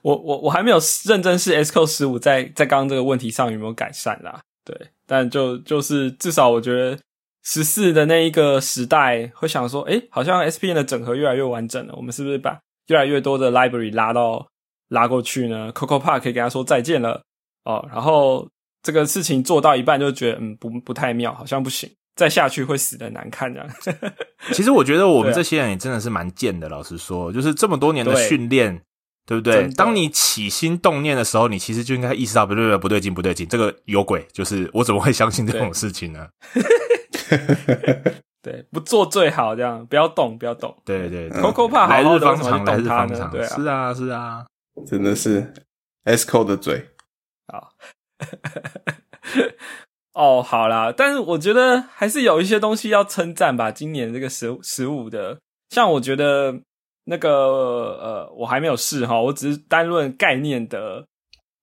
我我我还没有认真试 Xcode 十五，在在刚刚这个问题上有没有改善啦？对，但就就是至少我觉得十四的那一个时代会想说，诶，好像 SPN 的整合越来越完整了，我们是不是把越来越多的 library 拉到拉过去呢？Coco Park 可以跟他说再见了哦，然后这个事情做到一半就觉得嗯不不太妙，好像不行，再下去会死的难看这样。[LAUGHS] 其实我觉得我们这些人也真的是蛮贱的。老实说，就是这么多年的训练，对不对当你起心动念的时候，你其实就应该意识到不对不对不对劲不对劲，这个有鬼。就是我怎么会相信这种事情呢？[LAUGHS] 对，不做最好，这样不要动，不要动。对对对 Coco Park 来好好的日方长，来日？方长。对啊，是啊是啊。真的是 S Code 的嘴，好，[LAUGHS] 哦，好啦，但是我觉得还是有一些东西要称赞吧。今年这个十十五的，像我觉得那个呃，我还没有试哈，我只是单论概念的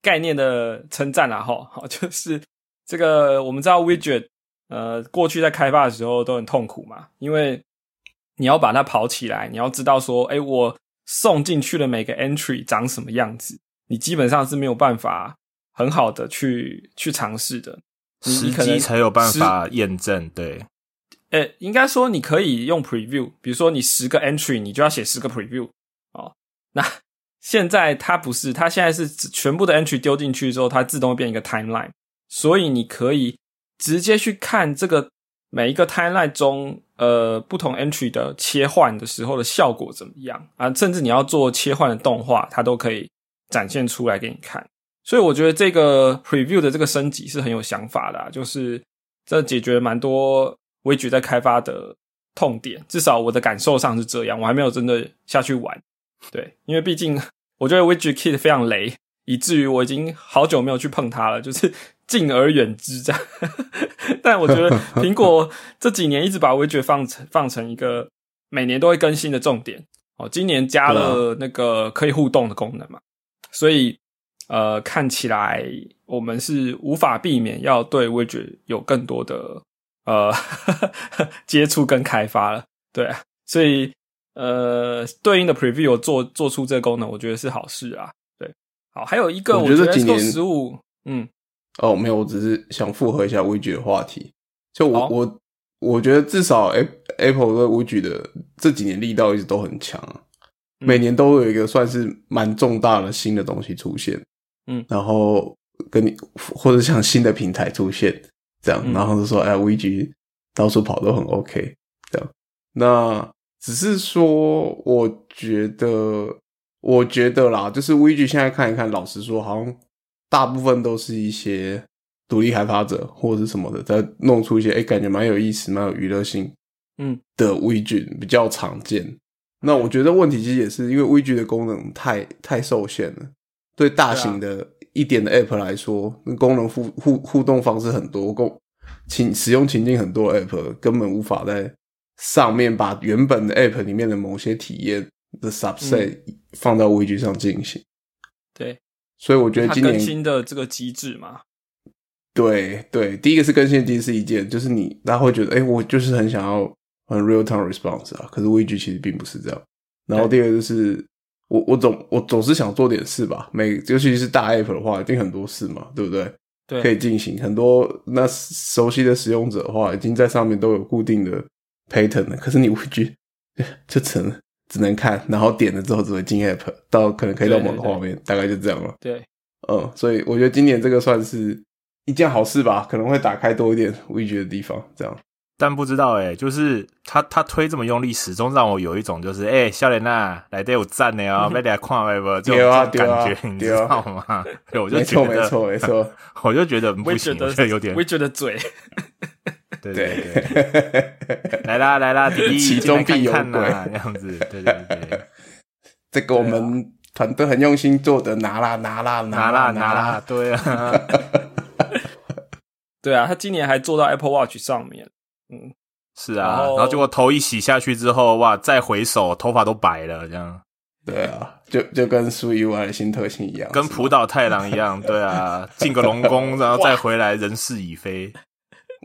概念的称赞啦哈。好，就是这个我们知道 widget 呃，过去在开发的时候都很痛苦嘛，因为你要把它跑起来，你要知道说，哎，我送进去的每个 entry 长什么样子。你基本上是没有办法很好的去去尝试的，时机才有办法验证，对，呃，应该说你可以用 preview，比如说你十个 entry，你就要写十个 preview 哦。那 [LAUGHS] 现在它不是，它现在是全部的 entry 丢进去之后，它自动变一个 timeline，所以你可以直接去看这个每一个 timeline 中，呃，不同 entry 的切换的时候的效果怎么样啊？甚至你要做切换的动画，它都可以展现出来给你看。所以我觉得这个 preview 的这个升级是很有想法的、啊，就是这解决蛮多微局在开发的痛点，至少我的感受上是这样。我还没有真的下去玩，对，因为毕竟我觉得 Widget Kit 非常雷，以至于我已经好久没有去碰它了，就是敬而远之这样。[LAUGHS] 但我觉得苹果这几年一直把 Widget 放成放成一个每年都会更新的重点哦，今年加了那个可以互动的功能嘛，所以呃，看起来我们是无法避免要对 Widget 有更多的呃 [LAUGHS] 接触跟开发了，对啊，所以呃，对应的 Preview 做做出这个功能，我觉得是好事啊。对，好，还有一个，我觉得今年十五，嗯，哦，没有，我只是想复合一下 Widget 的话题。就我、好我我觉得至少 Apple Apple 对 Widget 的这几年力道一直都很强每年都有一个算是蛮重大的新的东西出现。嗯然后跟你或者像新的平台出现这样，嗯然后就说哎，Widget 到处跑都很 OK 这样。那只是说，我觉得，我觉得啦，就是 Widget 现在看一看，老实说，好像大部分都是一些独立开发者或者是什么的，在弄出一些哎、感觉蛮有意思、蛮有娱乐性嗯的 Widget 比较常见。那我觉得问题其实也是因为 Widget 的功能太太受限了，对大型的一点的 App 来说，功能互互互动方式很多，共情使用情境很多的 App 根本无法在上面把原本的 App 里面的某些体验的 subset 放到 Widget 上进行。对，所以我觉得今年更新的这个机制嘛，对对，第一个是更新机是一件，就是你大家会觉得，哎、我就是很想要很 real time response 啊，可是 Widget 其实并不是这样。然后第二个就是，我我总我总是想做点事吧，每尤其是大 app 的话，一定很多事嘛，对不对？对，可以进行很多。那熟悉的使用者的话，已经在上面都有固定的 pattern 了。可是你 Widget 就只能只能看，然后点了之后只会进 app，到可能可以到某个画面，大概就这样了。对，嗯，所以我觉得今年这个算是一件好事吧，可能会打开多一点 widget 的地方，这样。但不知道哎、就是他他推这么用力，始终让我有一种就是哎，笑脸呐，来得有赞的哦，被大家看来不？这种感觉，你知道吗？[LAUGHS] 对，我就觉得，错没错没错，[LAUGHS] 我就觉得不行，也觉得我觉得有点我也觉得嘴，[LAUGHS] 对对对，来啦来啦，弟弟其中必有看看呐，这样子，对对对，这个我们团队很用心做的，拿啦拿啦拿啦啦拿啦，，对啊，对啊，他今年还做到 Apple Watch 上面，嗯，是啊，然后结果头一洗下去之后，哇，再回首头发都白了，这样对啊，就就跟苏 UI 的新特性一样，跟浦岛太郎一样，[LAUGHS] 对啊，进个龙宫，然后再回来，人事已非。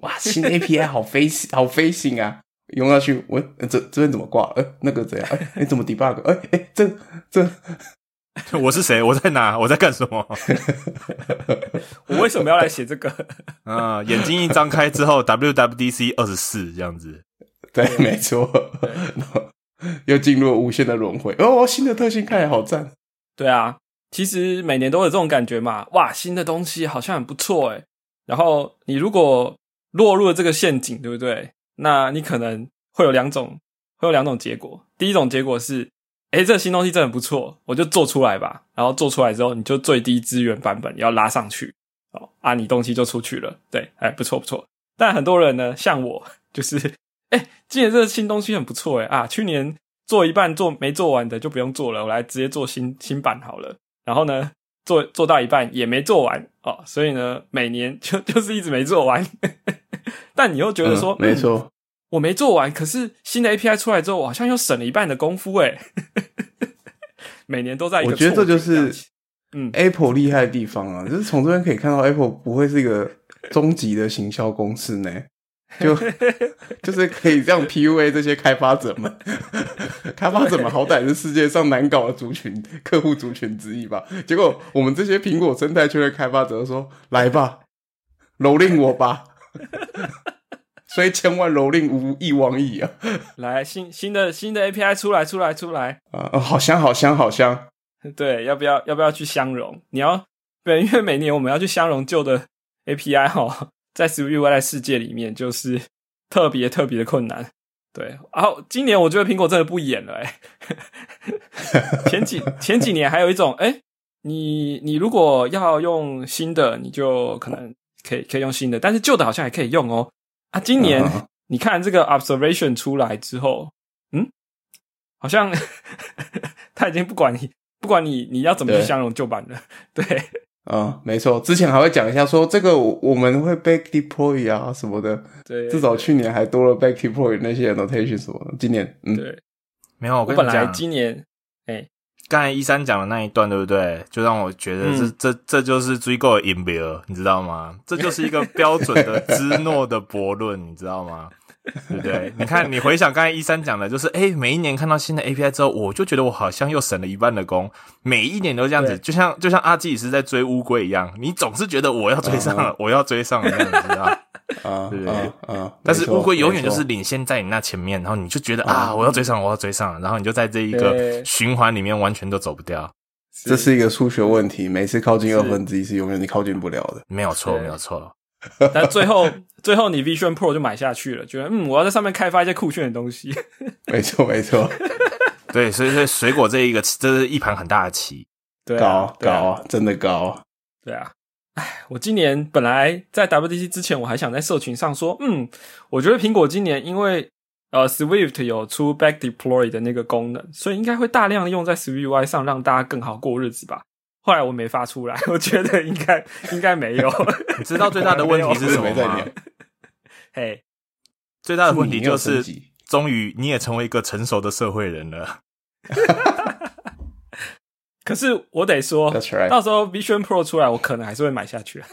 哇，新 API 好飞好飞行啊！用下去，我呃这这边怎么挂？呃，那个怎样？哎、哎，怎么 debug？哎、哎、这这 [LAUGHS] 我是谁？我在哪？我在干什么？[LAUGHS] 我为什么要来写这个？[LAUGHS] 啊，眼睛一张开之后，WWDC 二十四这样子。对，没错，然后又进入了无限的轮回。哦，新的特性看起来好赞。对啊，其实每年都有这种感觉嘛，哇，新的东西好像很不错诶。然后你如果落入了这个陷阱，对不对？那你可能会有两种，会有两种结果。第一种结果是，诶，这个新东西真的不错，我就做出来吧。然后做出来之后，你就最低资源版本要拉上去，哦，啊，你东西就出去了。对，哎，不错不错。但很多人呢，像我，就是，哎，今年这个新东西很不错，诶啊，去年做一半做没做完的就不用做了，我来直接做新新版好了。然后呢，做做到一半也没做完哦，所以呢，每年就就是一直没做完。[LAUGHS] 但你又觉得说，嗯没错，我没做完，可是新的 API 出来之后，我好像又省了一半的功夫诶。[LAUGHS] 每年都在我觉得这就是嗯 Apple 厉害的地方啊，就是从这边可以看到 Apple 不会是一个终极的行销公司呢。就 [LAUGHS] 就是可以这样 PUA 这些开发者们，[LAUGHS] 开发者们好歹是世界上难搞的族群客户族群之一吧。结果我们这些苹果生态圈的开发者说：“来吧，蹂躏我吧，虽千万蹂躏无一往矣啊！来新新的新的 API 出来出来出来，啊，哦好香好香好香！对，要不要要不要去相容？你要对，因为每年我们要去相容旧的 API 哈，在 SwiftUI 的世界里面就是特别特别的困难。对，然后今年我觉得苹果真的不演了哎、[LAUGHS] 前几前几年还有一种哎、你你如果要用新的，你就可能可以可以用新的，但是旧的好像还可以用哦。啊，今年、嗯。你看这个 observation 出来之后，嗯，好像 [LAUGHS] 他已经不管你不管你你要怎么去对。相容旧版的，[LAUGHS] 对。啊，没错，之前还会讲一下说这个我我们会 back deploy 啊什么的，对，至少去年还多了 back deploy 那些 annotation 什么的。今年，嗯，对。没有，我我本来今年哎、刚才一三讲的那一段，对不对？就让我觉得这、嗯这这就是追购的 in 你知道吗？这就是一个标准的芝诺的驳论，你知道吗？对不对？[LAUGHS] 你看，你回想刚才一三讲的，就是哎，每一年看到新的 API 之后，我就觉得我好像又省了一半的工，每一年都这样子，就像就像阿基里斯在追乌龟一样，你总是觉得我要追上了，嗯我要追上了，这样子知道？啊对啊啊！[LAUGHS] 但是乌龟永远就是领先在你那前面，然后你就觉得啊啊，我要追上，我要追上，然后你就在这一个循环里面完全都走不掉。这是一个数学问题，每次靠近二分之一是永远你靠近不了的。没有错，没有错。[LAUGHS] 但最后最后你 Vision Pro 就买下去了，觉得嗯，我要在上面开发一些酷炫的东西。没 [LAUGHS] 错没错，对，所以所以水果这一个，这是一盘很大的棋。对啊高高真的高。对啊，哎，我今年本来在 WDC 之前，我还想在社群上说，嗯，我觉得苹果今年因为呃 Swift 有出 Back Deploy 的那个功能，所以应该会大量用在 SwiftUI 上，让大家更好过日子吧。后来我没发出来，我觉得应该应该没有。你知道最大的问题是什么吗？[LAUGHS] [LAUGHS] 嘿，最大的问题就是，终于你也成为一个成熟的社会人了。[LAUGHS] 可是我得说 That's right 到时候 Vision Pro 出来，我可能还是会买下去。[LAUGHS]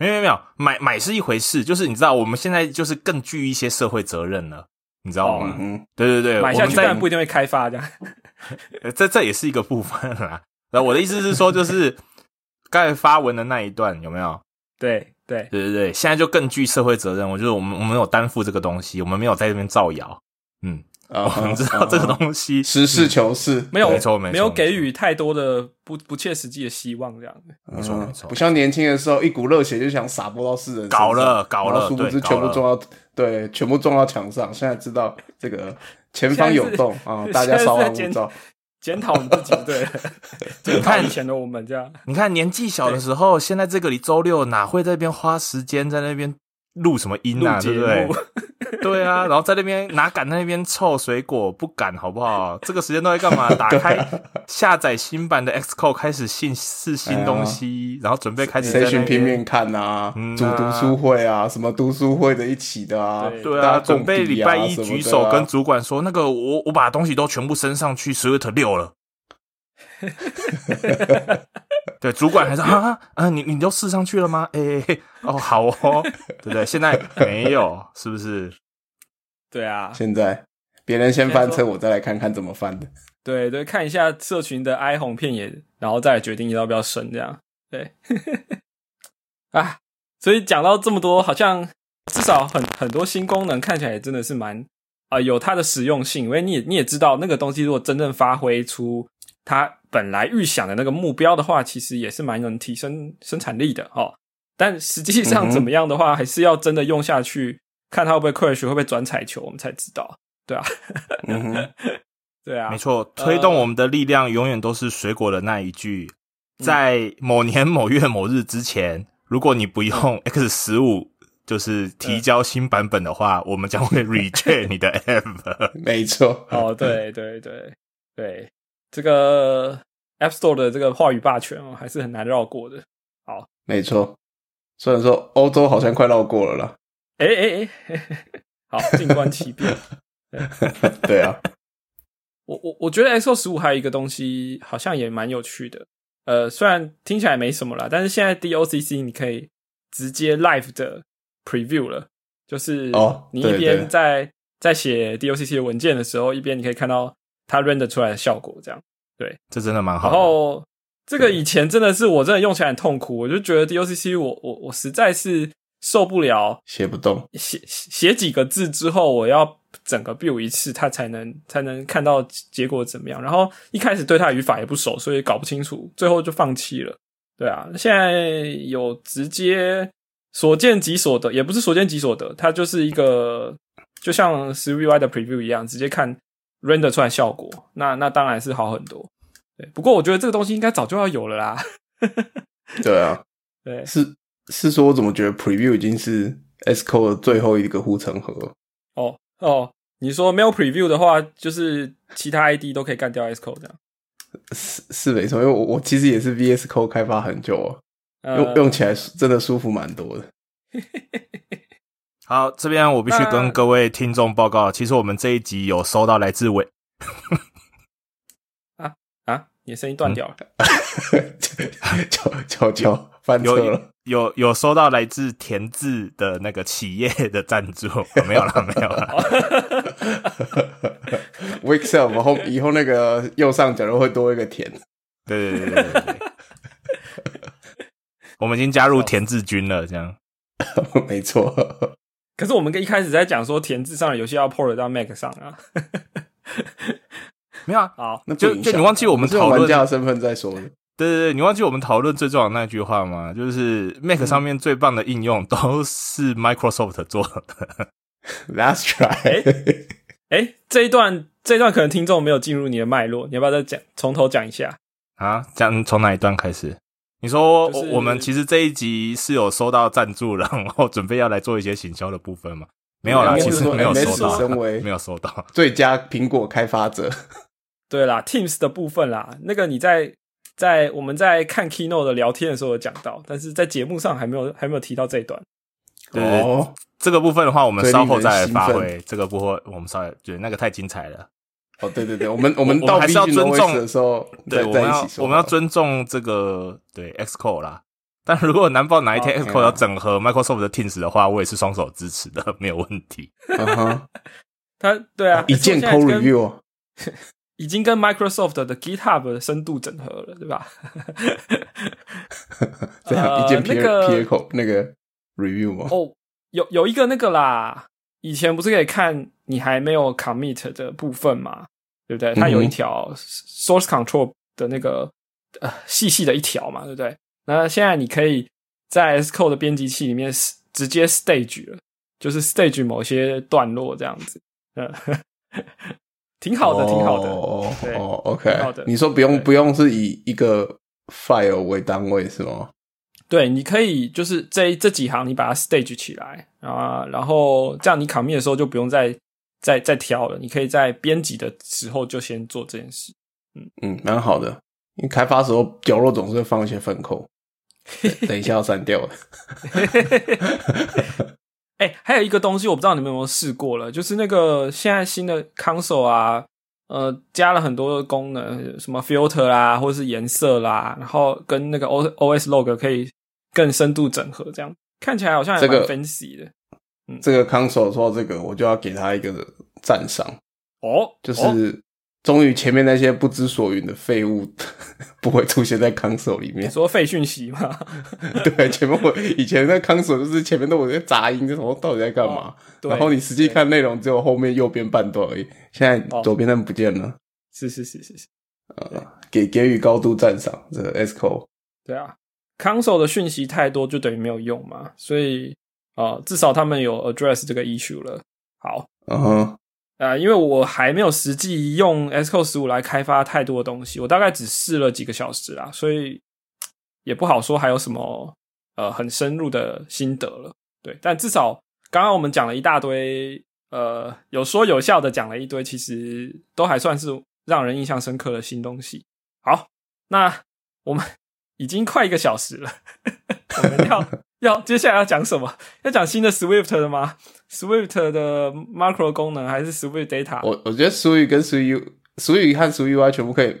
没有没有没有，买买是一回事，就是你知道我们现在就是更具一些社会责任了，你知道吗？对对对，买下去，但不一定会开发这样。呃 [LAUGHS] 这这也是一个部分啦。然后我的意思是说，就是 [LAUGHS] 刚才发文的那一段有没有？对对对对对，现在就更具社会责任。我觉得我们我们有担负这个东西，我们没有在这边造谣。嗯，啊我们 [LAUGHS] 知道这个东西。实事求是，没有没错没错没有给予太多的不不切实际的希望，这样没错没错。不像年轻的时候一股热血就想撒播到世人上搞了搞了殊不知对全部撞到对，全部撞到墙上。现在知道这个 [LAUGHS] 前方有洞啊，大家稍安勿躁。检讨你自己，对，[LAUGHS] 检讨以前的我们这样。你看年纪小的时候，现在这个里周六哪会在那边花时间在那边录什么音啊，对不对？对啊，然后在那边哪敢在那边凑水果，不敢好不好？[LAUGHS] 这个时间都在干嘛？[LAUGHS] 打开下载新版的 Xcode，开始新试新东西，然后准备开始在谁那边拼命看啊嗯，组读书会啊，什么读书会的一起的啊，对对啊，准备礼拜一举手啊跟主管说，那个我我把东西都全部升上去 Swift 六了。[LAUGHS] [LAUGHS] 对，主管还是啊啊，你你都试上去了吗？哎、哦，好哦，对不对？现在没有，是不是？对啊，现在别人先翻车，我再来看看怎么翻的。对对，看一下社群的哀鸿遍野，然后再来决定要不要升，这样对。[LAUGHS] 啊，所以讲到这么多，好像至少很很多新功能看起来也真的是蛮啊、有它的实用性，因为你也你也知道，那个东西如果真正发挥出它本来预想的那个目标的话，其实也是蛮能提升生产力的哦。但实际上怎么样的话，还是要真的用下去，看它会不会 crash，会不会转彩球，我们才知道。[LAUGHS] 对啊，[LAUGHS] 对啊，没错，推动我们的力量永远都是水果的那一句，在某年某月某日之前，如果你不用 X 十五，就是提交新版本的话，我们将会 reject [LAUGHS] 你的 app。没错。哦，对对对对，这个 App Store 的这个话语霸权哦，还是很难绕过的。好没错。虽然说欧洲好像快绕过了啦，哎哎哎，好，静观其变。[LAUGHS] 对啊，我我我觉得 Xo 十五还有一个东西好像也蛮有趣的，呃，虽然听起来没什么啦，但是现在 DOCC 你可以直接 live 的 preview 了，就是哦你一边在在写 DOCC 的文件的时候，一边你可以看到它 render 出来的效果，这样。对这真的蛮好然。后这个以前真的是我真的用起来很痛苦，我就觉得 DOCC 我我我实在是受不了，写不动。写写几个字之后，我要整个 build 一次，它才能才能看到结果怎么样。然后一开始对它语法也不熟，所以搞不清楚，最后就放弃了。对啊，现在有直接所见即所得，也不是所见即所得，它就是一个就像 SwiftUI 的 preview 一样，直接看 render 出来效果。那那当然是好很多。对，不过我觉得这个东西应该早就要有了啦。[LAUGHS] 对啊，对，是是说，我怎么觉得 Preview 已经是 S Code 的最后一个护城河？哦哦，你说没有 preview 的话，就是其他 ID 都可以干掉 S Code 这样。是是没错，因为我我其实也是 VS Code 开发很久哦，呃用用起来真的舒服蛮多的。[LAUGHS] 好，这边我必须跟各位听众报告，其实我们这一集有收到来自伟，[LAUGHS] 啊啊，你的声音断掉了。悄悄悄翻车有了，有有收到来自田字的那个企业的赞助，没有了，没有了。[LAUGHS] Wixel 后以后那个右上角都会多一个田。对对对对对对，[LAUGHS] 我们已经加入田字军了，这样。没错，可是我们跟一开始在讲说填字上的游戏要 port 到 Mac 上啊。[LAUGHS] 没有啊，好，就那就就你忘记我们讨论玩家的身份在说的。对对对，你忘记我们讨论最重要的那句话吗？就是 Mac 上面最棒的应用都是 Microsoft 做的。Last try，哎，这一段这一段可能听众没有进入你的脉络，你要不要再讲从头讲一下？啊，讲从哪一段开始？你说就是我们其实这一集是有收到赞助，然后准备要来做一些行销的部分吗？[LAUGHS] 没有啦，其实没有收到，[LAUGHS] 没有收到。最佳苹果开发者，[LAUGHS] 对啦，Teams 的部分啦，那个你在在我们在看 Keynote 的聊天的时候有讲到，但是在节目上还没有还没有提到这一段。对这个部分的话，我们稍后再来发挥。这个部分我们稍微觉得那个太精彩了。哦，对对对，我们我们还 B 是要尊重的时候，对，我们要一起说。我们要尊重这个对 Xcode 啦。但如果难保哪一天哦 Xcode 要整合 Microsoft 的 Teams 的话，我也是双手支持的，没有问题。嗯哼，[LAUGHS] 他对啊，一键 review，哦 [LAUGHS] 已经跟 Microsoft 的 GitHub 深度整合了，对吧？[LAUGHS] 这样呃一键撇那个撇口那个 review 吗？哦，有有一个那个啦，以前不是可以看你还没有 commit 的部分嘛，对不对？它有一条 source control 的那个呃细细的一条嘛，对不对？那现在你可以在 S code 的编辑器里面直接 stage 了，就是 stage 某些段落这样子，嗯，[LAUGHS] 挺好的，挺好的。哦对哦，OK 好的。你说不用不用是以一个 file 为单位是吗？对，你可以就是这这几行你把它 stage 起来啊，然后这样你 commit 的时候就不用再再再挑了，你可以在编辑的时候就先做这件事。嗯嗯，蛮好的。因为开发时候角落总是会放一些粪扣，等等一下要删掉了。[LAUGHS] 哎、还有一个东西我不知道你们有没有试过了，就是那个现在新的 console 啊，呃，加了很多的功能，什么 filter 啦，或者是颜色啦，然后跟那个 O O S log 可以更深度整合，这样看起来好像还蛮这个 fancy 的。这个 console 说到这个，我就要给他一个赞赏，哦，就哦是终于前面那些不知所云的废物 [LAUGHS] 不会出现在 console 里面你。说废讯息吗？对，前面我以前在 console 就是前面都有些杂音，这什么到底在干嘛？哦然后你实际看内容只有后面右边半段而已，现在哦左边那不见了。是是是是是，呃，给给予高度赞赏，这个 ESCO 对啊，console 的讯息太多就等于没有用嘛，所以呃，至少他们有 address 这个 issue 了。好，嗯哼，啊，因为我还没有实际用 Xcode 十五来开发太多的东西，我大概只试了几个小时啦，所以也不好说还有什么呃很深入的心得了。对，但至少刚刚我们讲了一大堆，呃，有说有笑的讲了一堆，其实都还算是让人印象深刻的新东西。好，那我们已经快一个小时了，我 [LAUGHS] 们要要接下来要讲什么？要讲新的 Swift 的吗？Swift 的 macro 功能还是 Swift data？我我觉得俗语跟俗语、俗语和俗语 UI 全部可以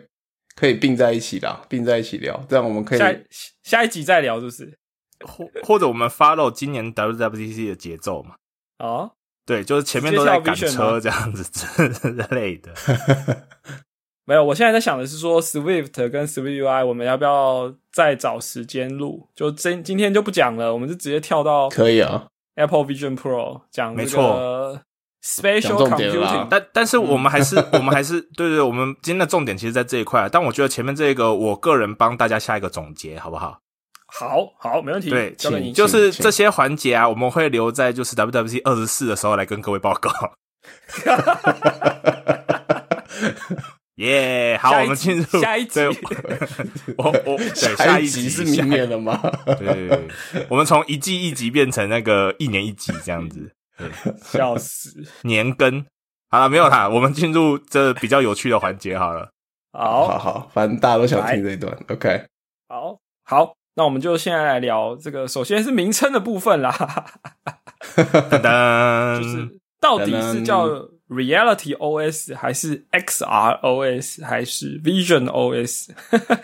可以并在一起啦，并在一起聊，这样我们可以下一下一集再聊，是不是？或或者我们 follow 今年 WWDC 的节奏嘛？哦，对，就是前面都在赶车这样子之类的。[LAUGHS] 没有，我现在在想的是说 Swift 跟 Swift UI，我们要不要再找时间录？就今今天就不讲了，我们就直接跳到可以啊。Apple Vision Pro 讲没这个啦 Computing。但但是我们还是 [LAUGHS] 我们还是对对，我们今天的重点其实在这一块。但我觉得前面这个，我个人帮大家下一个总结，好不好？好好，没问题，对，交给你。就是这些环节啊，我们会留在就是 WWC 二十四的时候来跟各位报告。耶、好，我们进入下一集 [LAUGHS] 我我对下一集集是明年了吗？对，我们从一季一集变成那个一年一集这样子，笑死。年更。好了，没有啦，我们进入这比较有趣的环节好了。好好好，反正大家都想听这一段。OK，好好，那我们就现在来聊这个，首先是名称的部分啦，[LAUGHS] 噔噔，[LAUGHS] 就是到底是叫 Reality OS 还是 XR OS 还是 Vision OS？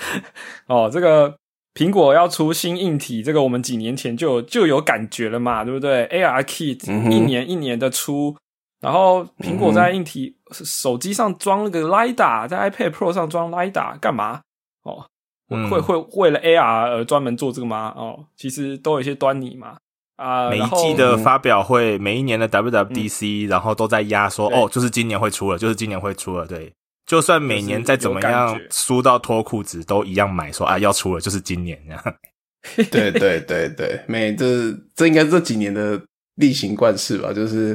[LAUGHS] 哦，这个苹果要出新硬体，这个我们几年前就有就有感觉了嘛，对不对？AR Kit、嗯一年一年的出，然后苹果在硬体、手机上装了个 LiDAR，在 iPad Pro 上装 LiDAR 干嘛？哦，嗯会会为了 AR 而专门做这个吗？哦，其实都有一些端倪嘛。啊、每一季的发表会，每一年的 WWDC，、然后都在压说，哦，就是今年会出了，就是今年会出了。对，就算每年再怎么样输到脱裤子，都一样买说啊要出了，就是今年这样。对对对对，每这这应该是这几年的例行惯事吧，就是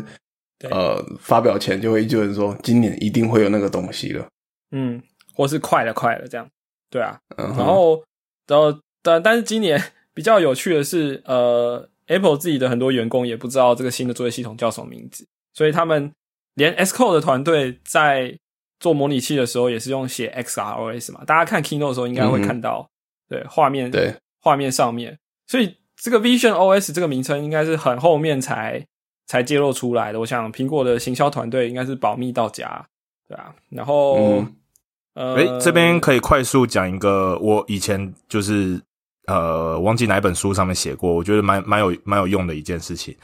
对呃发表前就会一堆人说今年一定会有那个东西了。嗯，或是快了快了这样，对啊。嗯，然后，然后，但但是今年比较有趣的是，呃，Apple 自己的很多员工也不知道这个新的作业系统叫什么名字，所以他们连 Xcode 的团队在做模拟器的时候也是用写 XROS 嘛。大家看 Keynote 的时候应该会看到，对画面对画面上面，所以这个 Vision OS 这个名称应该是很后面才才揭露出来的。我想苹果的行销团队应该是保密到家，对啊。然后，嗯呃，诶、这边可以快速讲一个，我以前就是呃忘记哪一本书上面写过，我觉得蛮蛮有蛮有用的一件事情，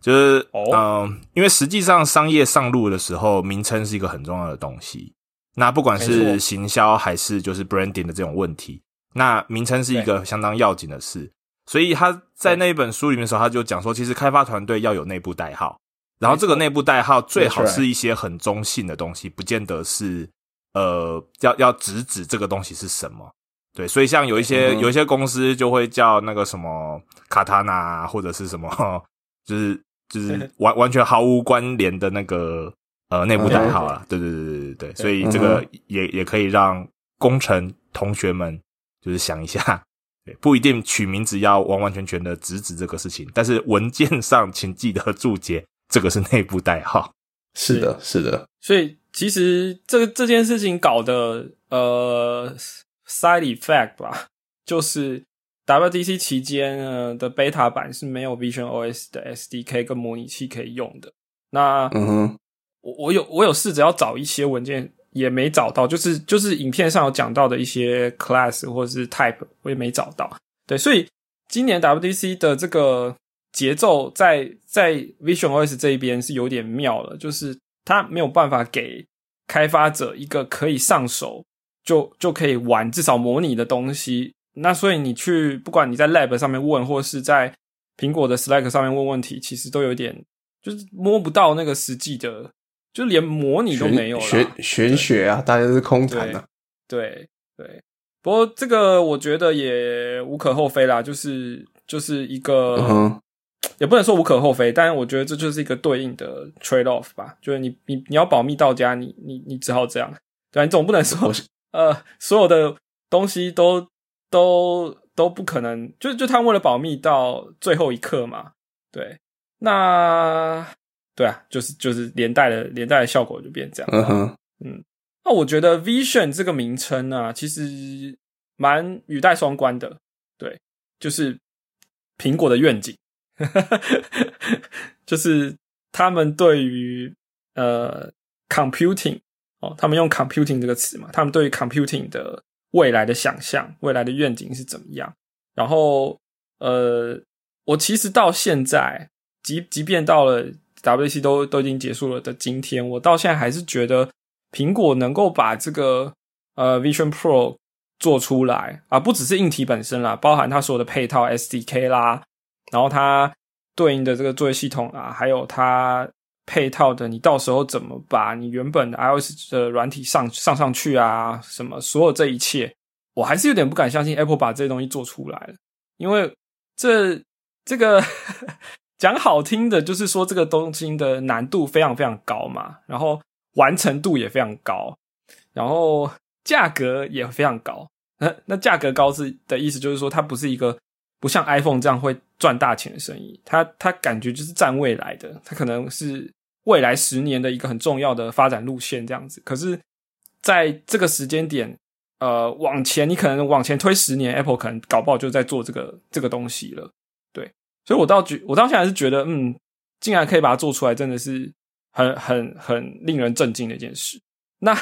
就是嗯、因为实际上商业上路的时候，名称是一个很重要的东西。那不管是行销还是就是 branding 的这种问题，那名称是一个相当要紧的事。所以他在那一本书里面的时候，他就讲说，其实开发团队要有内部代号。然后这个内部代号最好是一些很中性的东西，不见得是呃要要直指这个东西是什么。对，所以像有一些、嗯有一些公司就会叫那个什么卡塔纳或者是什么，就是就是 [LAUGHS] 完完全毫无关联的那个呃内部代号啊。对对对对对对，所以这个也也可以让工程同学们就是想一下。对，不一定取名字要完完全全的直指这个事情，但是文件上请记得注解，这个是内部代号。是的，是的，所以其实这这件事情搞的呃 side effect 吧，就是 WDC 期间呢的 beta 版是没有 Vision OS 的 SDK 跟模拟器可以用的。那嗯哼，我我有我有试着要找一些文件，也没找到，就是就是影片上有讲到的一些 class 或者是 type，我也没找到。对，所以今年 WDC 的这个节奏在在 Vision OS 这一边是有点妙了，就是它没有办法给开发者一个可以上手就就可以玩至少模拟的东西。那所以你去不管你在 Lab 上面问，或是在苹果的 Slack 上面问问题，其实都有点就是摸不到那个实际的，就连模拟都没有了。玄玄学啊，大家都是空谈啊。对对，不过这个我觉得也无可厚非啦，就是就是一个，嗯，也不能说无可厚非，但是我觉得这就是一个对应的 trade off 吧，就是你你你要保密到家，你你你只好这样，对啊？你总不能说呃所有的东西都都都不可能，就就他们为了保密到最后一刻嘛，对，那对啊，就是就是连带的连带的效果就变这样，嗯哼，嗯那我觉得 Vision 这个名称呢、其实蛮语带双关的。对，就是苹果的愿景，[LAUGHS] 就是他们对于呃 computing 哦，他们用 computing 这个词嘛，他们对于 computing 的未来的想象、未来的愿景是怎么样？然后呃，我其实到现在，即即便到了 WC 都都已经结束了的今天，我到现在还是觉得苹果能够把这个呃 Vision Pro 做出来啊，不只是硬体本身啦，包含它所有的配套 SDK 啦，然后它对应的这个作业系统啊，还有它配套的，你到时候怎么把你原本的 iOS 的软体上上上去啊，什么所有这一切，我还是有点不敢相信 Apple 把这些东西做出来了，因为这这个 [LAUGHS] 讲好听的，就是说这个东西的难度非常非常高嘛，然后完成度也非常高，然后价格也非常高。那那价格高是的意思就是说，它不是一个不像 iPhone 这样会赚大钱的生意，它它感觉就是占未来的，它可能是未来十年的一个很重要的发展路线这样子。可是在这个时间点，呃，往前你可能往前推十年，Apple 可能搞不好就在做这个这个东西了。对，所以我倒觉我到现在还是觉得，嗯，竟然可以把它做出来，真的是很很很令人震惊的一件事。那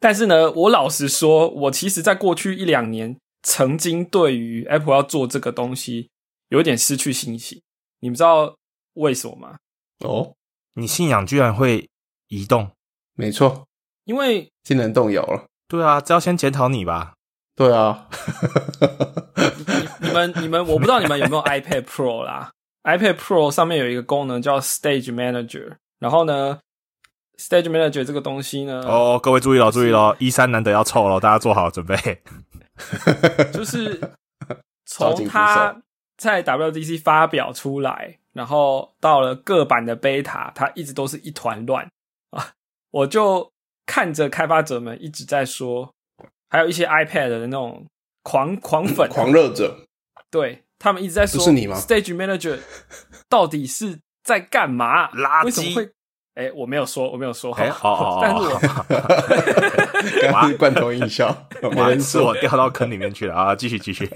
但是呢，我老实说，我其实在过去一两年，曾经对于 Apple 要做这个东西有点失去信心。你们知道为什么吗？哦，你信仰居然会移动？没错，因为竟然动摇了。对啊，这要先检讨你吧。对啊，你 [LAUGHS] 你们你们，我不知道你们有没有 iPad Pro 啦？iPad Pro 上面有一个功能叫 Stage Manager，然后呢，Stage Manager 这个东西呢，哦，各位注意了，注意了，一三难得要凑了，大家做好准备。就是 [LAUGHS] 从它在 WDC 发表出来，然后到了各版的 beta，它一直都是一团乱啊！我就看着开发者们一直在说，还有一些 iPad 的那种狂狂粉，狂热者，对他们一直在说，是你吗？Stage Manager 到底是在干嘛？垃圾为什么会？哎，我没有说，我没有说，哎，哦哦，但是我 [LAUGHS] 刚刚是罐头音效，[LAUGHS] 我。掉到坑里面去了啊！继续继续，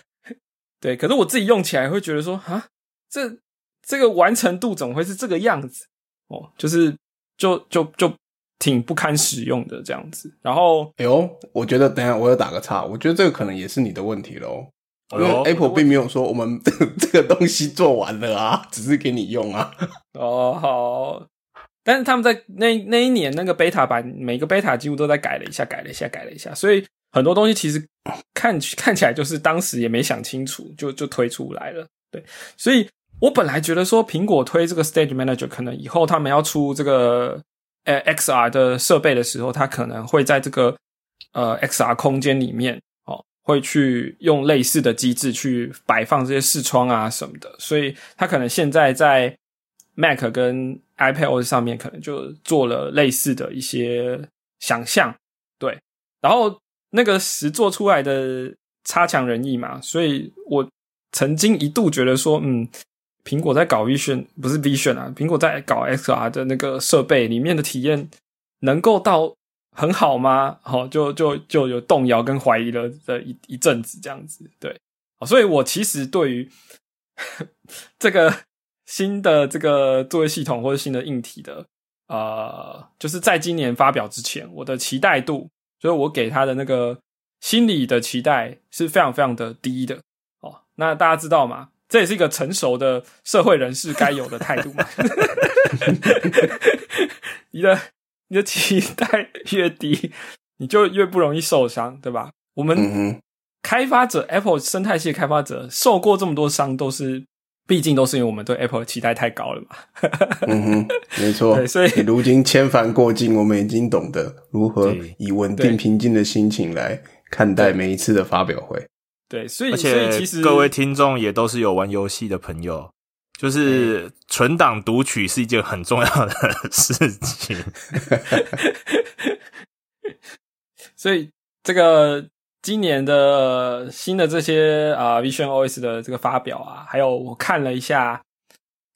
[LAUGHS] 对，可是我自己用起来会觉得说，啊，这这个完成度怎么会是这个样子？哦，就是就就就挺不堪使用的这样子。然后哎呦，我觉得等一下我要打个岔，我觉得这个可能也是你的问题喽。因为 Apple 并没有说我们 [LAUGHS] 这个东西做完了啊，只是给你用啊。[LAUGHS] 哦好，但是他们在那那一年那个 beta 版，每个 beta 几乎都在改了一下，改了一下，改了一下，所以很多东西其实看看起来就是当时也没想清楚，就就推出来了。对，所以我本来觉得说苹果推这个 Stage Manager，可能以后他们要出这个呃 XR 的设备的时候，它可能会在这个呃 XR 空间里面哦，会去用类似的机制去摆放这些视窗啊什么的，所以它可能现在在 Mac 跟 iPad 上面可能就做了类似的一些想象，对，然后那个实做出来的差强人意嘛，所以我曾经一度觉得说，嗯。苹果在搞 Vision 不是 Vision 啊，苹果在搞 XR 的那个设备里面的体验能够到很好吗？好，就就就有动摇跟怀疑了的一一阵子这样子，对，所以我其实对于 [LAUGHS] 这个新的这个作业系统或者新的硬体的，呃，就是在今年发表之前，我的期待度，就是我给他的那个心理的期待是非常非常的低的。哦，那大家知道吗？这也是一个成熟的社会人士该有的态度嘛？[LAUGHS] 你的你的期待越低，你就越不容易受伤，对吧？我们开发者 Apple 生态系开发者受过这么多伤，都是毕竟都是因为我们对 Apple 的期待太高了嘛。嗯哼，没错。[LAUGHS] 所以如今千帆过境，我们已经懂得如何以稳定平静的心情来看待每一次的发表会。对，所以而且其实各位听众也都是有玩游戏的朋友，就是存档读取是一件很重要的 [LAUGHS] 事情。[LAUGHS] 所以这个今年的新的这些啊，Vision OS 的这个发表啊，还有我看了一下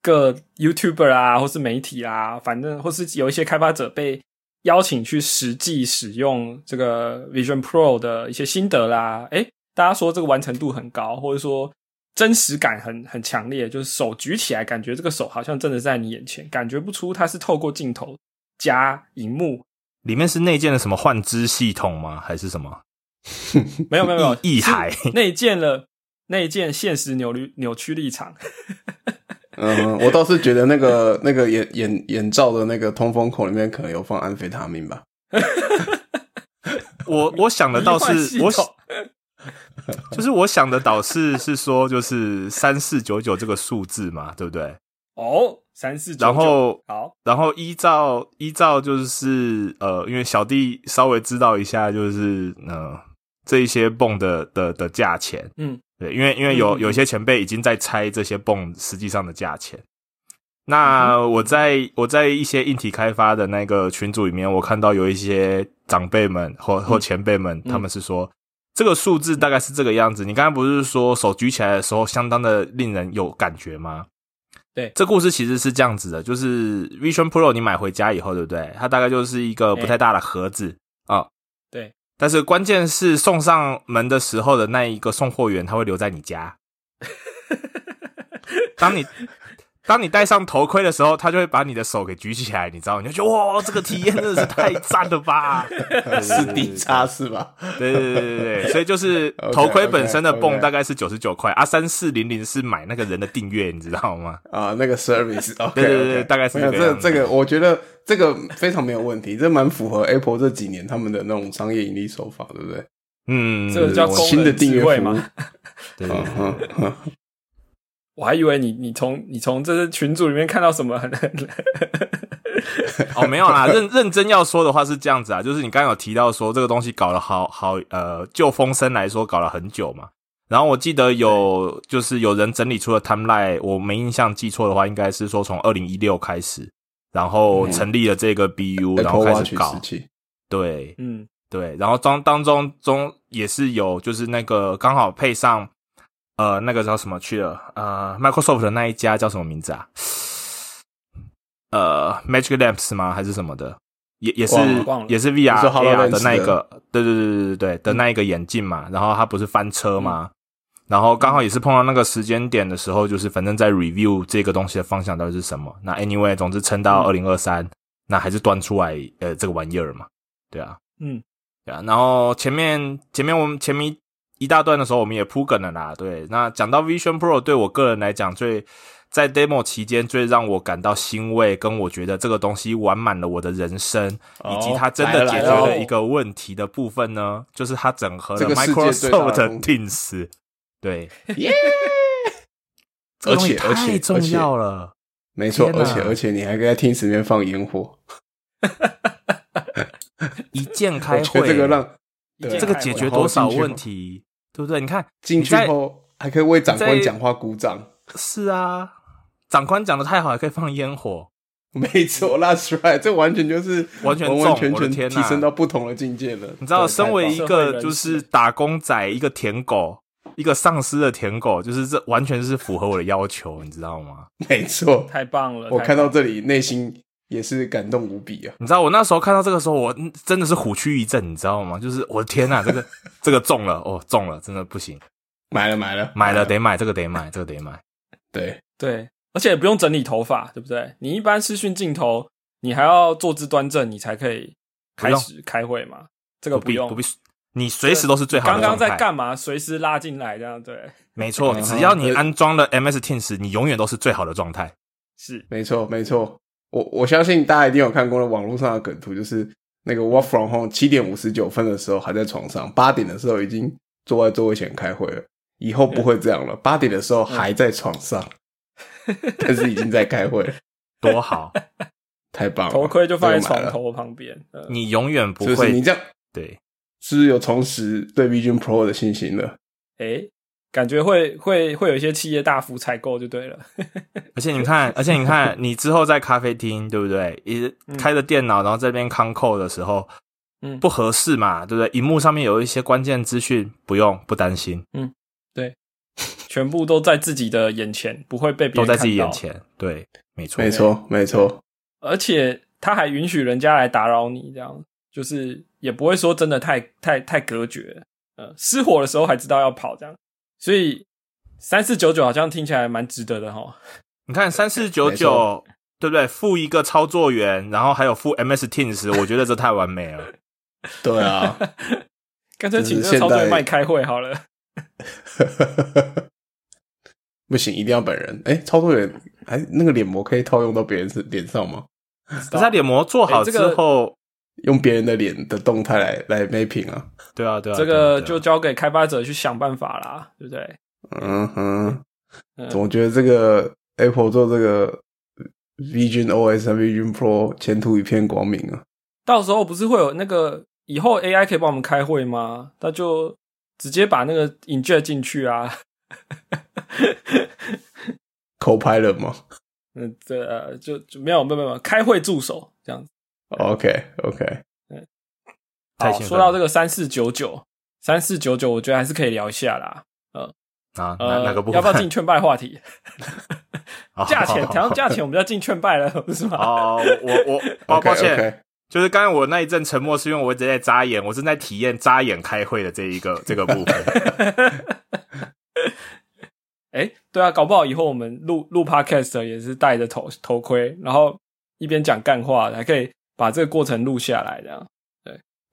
各 YouTuber 啊，或是媒体啊，反正或是有一些开发者被邀请去实际使用这个 Vision Pro 的一些心得啦，诶大家说这个完成度很高，或者说真实感很很强烈，就是手举起来，感觉这个手好像真的在你眼前，感觉不出它是透过镜头加荧幕。里面是内建的什么幻肢系统吗？还是什么？没有没有没有，异 [LAUGHS] 海内建了内建现实扭曲扭曲立场。[LAUGHS] 嗯，我倒是觉得那个那个眼眼眼罩的那个通风口里面可能有放安非他命吧。[LAUGHS] 我我想的倒是我。[LAUGHS] 就是我想的导是是说，就是三四九九这个数字嘛，对不对？哦，三四九九，然后好，然后依照依照就是呃，因为小弟稍微知道一下，就是呃这一些泵的的的价钱，嗯，对，因为因为有有些前辈已经在猜这些泵实际上的价钱。那我在我在一些硬体开发的那个群组里面，我看到有一些长辈们或或前辈们，他们是说。这个数字大概是这个样子。你刚刚不是说手举起来的时候相当的令人有感觉吗？对，这故事其实是这样子的，就是 Vision Pro 你买回家以后，对不对？它大概就是一个不太大的盒子啊。对，但是关键是送上门的时候的那一个送货员，他会留在你家。[LAUGHS] 当你。当你戴上头盔的时候，他就会把你的手给举起来，你知道？你就觉得 [LAUGHS] 哇，这个体验真的是太赞了吧！[LAUGHS] 是 D 叉是吧？对对对对对，[LAUGHS] 所以就是头盔本身的泵大概是九十九块啊，三四零零是买那个人的订阅，你知道吗？啊，那个 service，对对对，大概是这个。这个我觉得这个非常没有问题，这蛮符合 Apple 这几年他们的那种商业盈利手法，对不对？嗯，这个叫新的订阅会吗？对。我还以为你你从你从这些群组里面看到什么？哦，没有啦，认认真要说的话是这样子啊，就是你刚刚有提到说这个东西搞了好好呃，就风声来说搞了很久嘛。然后我记得有就是有人整理出了 timeline，我没印象记错的话，应该是说从二零一六开始，然后成立了这个 BU，然后开始搞。对，嗯，对，然后当当中中也是有就是那个刚好配上。呃，那个叫什么去了？呃，Microsoft 的那一家叫什么名字啊？呃，Magic Lamps 吗？还是什么的？也也是也是 VR AR 的那一个，对对对对对对的那一个眼镜嘛。然后它不是翻车吗？然后刚好也是碰到那个时间点的时候，就是反正在 review 这个东西的方向到底是什么。那 anyway，总之撑到二零二三，那还是端出来呃这个玩意儿嘛。对啊，嗯，对啊。然后前面前面我们前面。一大段的时候，我们也铺梗了啦。对，那讲到 Vision Pro，对我个人来讲，最在 demo 期间最让我感到欣慰，跟我觉得这个东西完满了我的人生，以及它真的解决了一个问题的部分呢，就是它整合了 Microsoft 的 Teams。对，这个东西而且而且太重要了。没错，而且而且你还可以在厅里面放烟火，[LAUGHS] 一键开会，这个让这个解决多少问题，对不对？你看进去你在后还可以为长官讲话鼓掌。是啊，长官讲的太好，还可以放烟火，[LAUGHS] 没错，That's right，这完全就是完全完完全全提升到不同的境界了。你知道，身为一个就是打工仔，一个舔狗，一个丧尸的舔狗，就是这完全是符合我的要求，你知道吗？[LAUGHS] 没错，太棒了！我看到这里内心也是感动无比啊。你知道我那时候看到这个时候，我真的是虎躯一震，你知道吗？就是我的天呐，这个 [LAUGHS] 这个中了哦，中了，真的不行，买了买了买了得买，这个得买，这个得买。对，对，而且也不用整理头发，对不对？你一般视讯镜头，你还要坐姿端正，你才可以开始开会嘛。这个用，不用不必，你随时都是最好的刚刚在干嘛？随时拉进来，这样对，没错，嗯只要你安装了 MS Teams，你永远都是最好的状态。是没错没错。我我相信大家一定有看过的网络上的梗图，就是那个 Work from Home 七点五十九分的时候还在床上，八点的时候已经坐在座位前开会了。以后不会这样了，八点的时候还在床上，但是已经在开会了，[LAUGHS] 多好，太棒了！头盔就放在床头旁边。呃你永远不就是会你这样对。是不是有重拾对 Vision Pro 的信心了？诶，感觉会会会有一些企业大幅采购就对了。[LAUGHS] 而且你看，而且你看，你之后在咖啡厅，对不对？一开着电脑，然后这边康扣的时候，嗯不合适嘛，对不对？荧幕上面有一些关键资讯，不用不担心，嗯，对全部都在自己的眼前，不会被别都在人看到。自己眼前。对，没错，没错，没错，而且他还允许人家来打扰你，这样就是也不会说真的太太太隔绝。呃，失火的时候还知道要跑，这样，所以三四九九好像听起来蛮值得的哈。你看三四九没九，对不对？付一个操作员，然后还有付 MS Teams，[LAUGHS] 我觉得这太完美了。对啊，[LAUGHS] 干脆请个操作员帮你开会好了。[LAUGHS] 不行，一定要本人。哎，操作员，哎，那个脸膜可以套用到别人脸上吗？可是他脸膜做好之后，用别人的脸的动态来来 mapping 啊？对啊，对啊，这对啊对啊个就交给开发者去想办法啦，对不对？嗯哼，嗯，总觉得这个 Apple 做这个 Vision OS 和 Vision Pro 前途一片光明啊！到时候不是会有那个以后 AI 可以帮我们开会吗？那就直接把那个 inject 进去啊。[LAUGHS] Copilot 吗嗯，对、啊、就就没有没有没有开会助手这样子。？OK OK，好，说到这个三四九九，三四九九，我觉得还是可以聊一下啦。嗯啊，哪呃，哪个部分？要不要进劝败话题？[LAUGHS] 哦价钱，谈到价钱，我们要进劝败了，[LAUGHS] 不是吗？哦，我我 [LAUGHS] 抱抱歉就是刚才我那一阵沉默，是因为我一直在眨眼，我正在体验眨眼开会的这一个这个部分。哎，对啊，搞不好以后我们录录 podcast 也是戴着头头盔，然后一边讲干话，还可以把这个过程录下来，这样。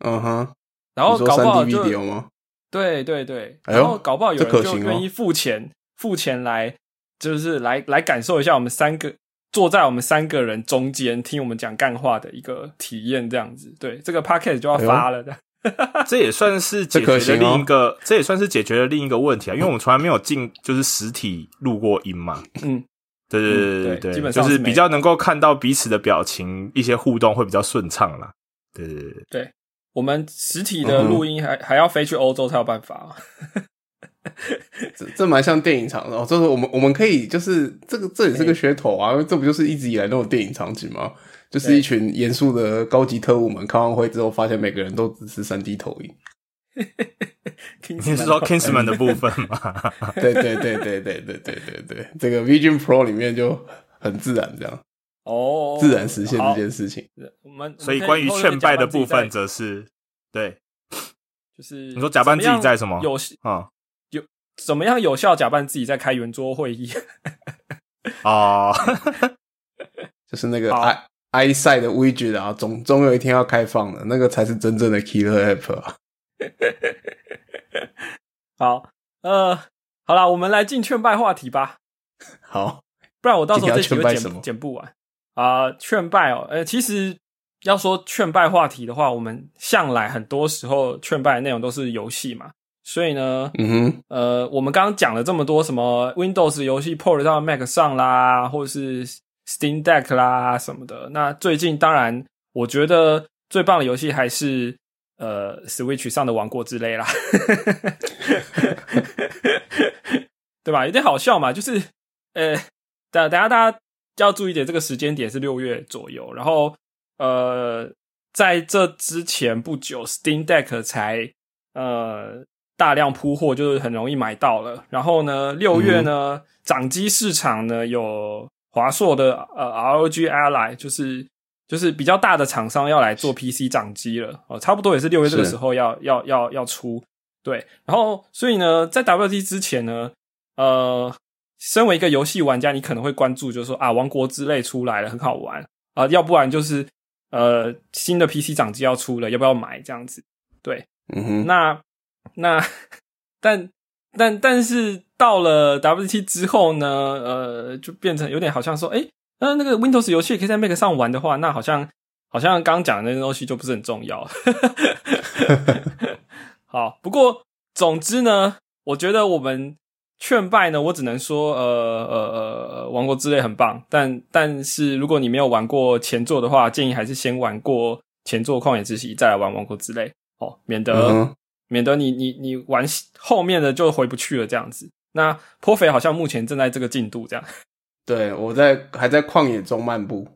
嗯哼，然后搞不好就 video 吗？对对对，哎然后搞不好有人就愿意付钱，付钱来就是来来感受一下我们三个坐在我们三个人中间听我们讲干话的一个体验，这样子。对，这个 podcast 就要发了的。[LAUGHS] 这也算是解决了另一个，这也算是解决了另一个问题啊，因为我们从来没有进就是实体录过音嘛。嗯，对对嗯对对对基本就是比较能够看到彼此的表情，一些互动会比较顺畅啦。对对对对，我们实体的录音还、还要飞去欧洲才有办法。这这蛮像电影场的哦。就是我们我们可以就是这个这也是个噱头啊，这不就是一直以来那种电影场景吗？就是一群严肃的高级特务们开完会之后，发现每个人都只是三 D 投影。[LAUGHS] 你是说 Kingsman 的部分吗？[LAUGHS] 对对对对对对对对对，这个 Vision Pro 里面就很自然这样，哦，自然实现这件事情。我们所以关于劝败的部分，则则是对就是你说假扮自己在什么有啊有怎么样有效假扮自己在开圆桌会议？哦，[LAUGHS] 就是那个好 i iSight 的 widget 啊，总总有一天要开放的，那个才是真正的 killer app 啊。[LAUGHS] 好，呃，好啦，我们来进劝败话题吧，[LAUGHS] 好，不然我到时候这集会剪剪不完。啊、劝败哦，呃，其实要说劝败话题的话，我们向来很多时候劝败的内容都是游戏嘛，所以呢，嗯哼，呃，我们刚刚讲了这么多什么 Windows 游戏 port 到 Mac 上啦，或者是 Steam Deck 啦什么的。那最近当然，我觉得最棒的游戏还是呃 Switch 上的《王国之泪》啦，[LAUGHS] 对吧？有点好笑嘛，就是呃，等等下大家要注意点，这个时间点是六月左右，然后呃，在这之前不久，Steam Deck 才呃。大量铺货就是很容易买到了，然后呢，六月呢，掌机市场呢有华硕的呃 ROG Ally，就是就是比较大的厂商要来做 PC 掌机了哦，差不多也是六月这个时候要要要要出对，然后所以呢，在 WT 之前呢，呃，身为一个游戏玩家，你可能会关注，就是说啊，王国之泪出来了，很好玩啊，要不然就是呃新的 PC 掌机要出了，要不要买这样子？对，嗯哼，那。那，但但但是到了 WT 之后呢，呃，就变成有点好像说，哎，那那个 Windows 游戏可以在 Mac 上玩的话，那好像好像刚刚讲的那些东西就不是很重要。[LAUGHS] 好，不过总之呢，我觉得我们劝败呢，我只能说，呃呃呃，王国之泪很棒，但但是如果你没有玩过前作的话，建议还是先玩过前作旷野之息，再来玩王国之泪，哦，免得。免得你你你玩后面的就回不去了这样子。那颇肥好像目前正在这个进度这样。对，我在还在旷野中漫步，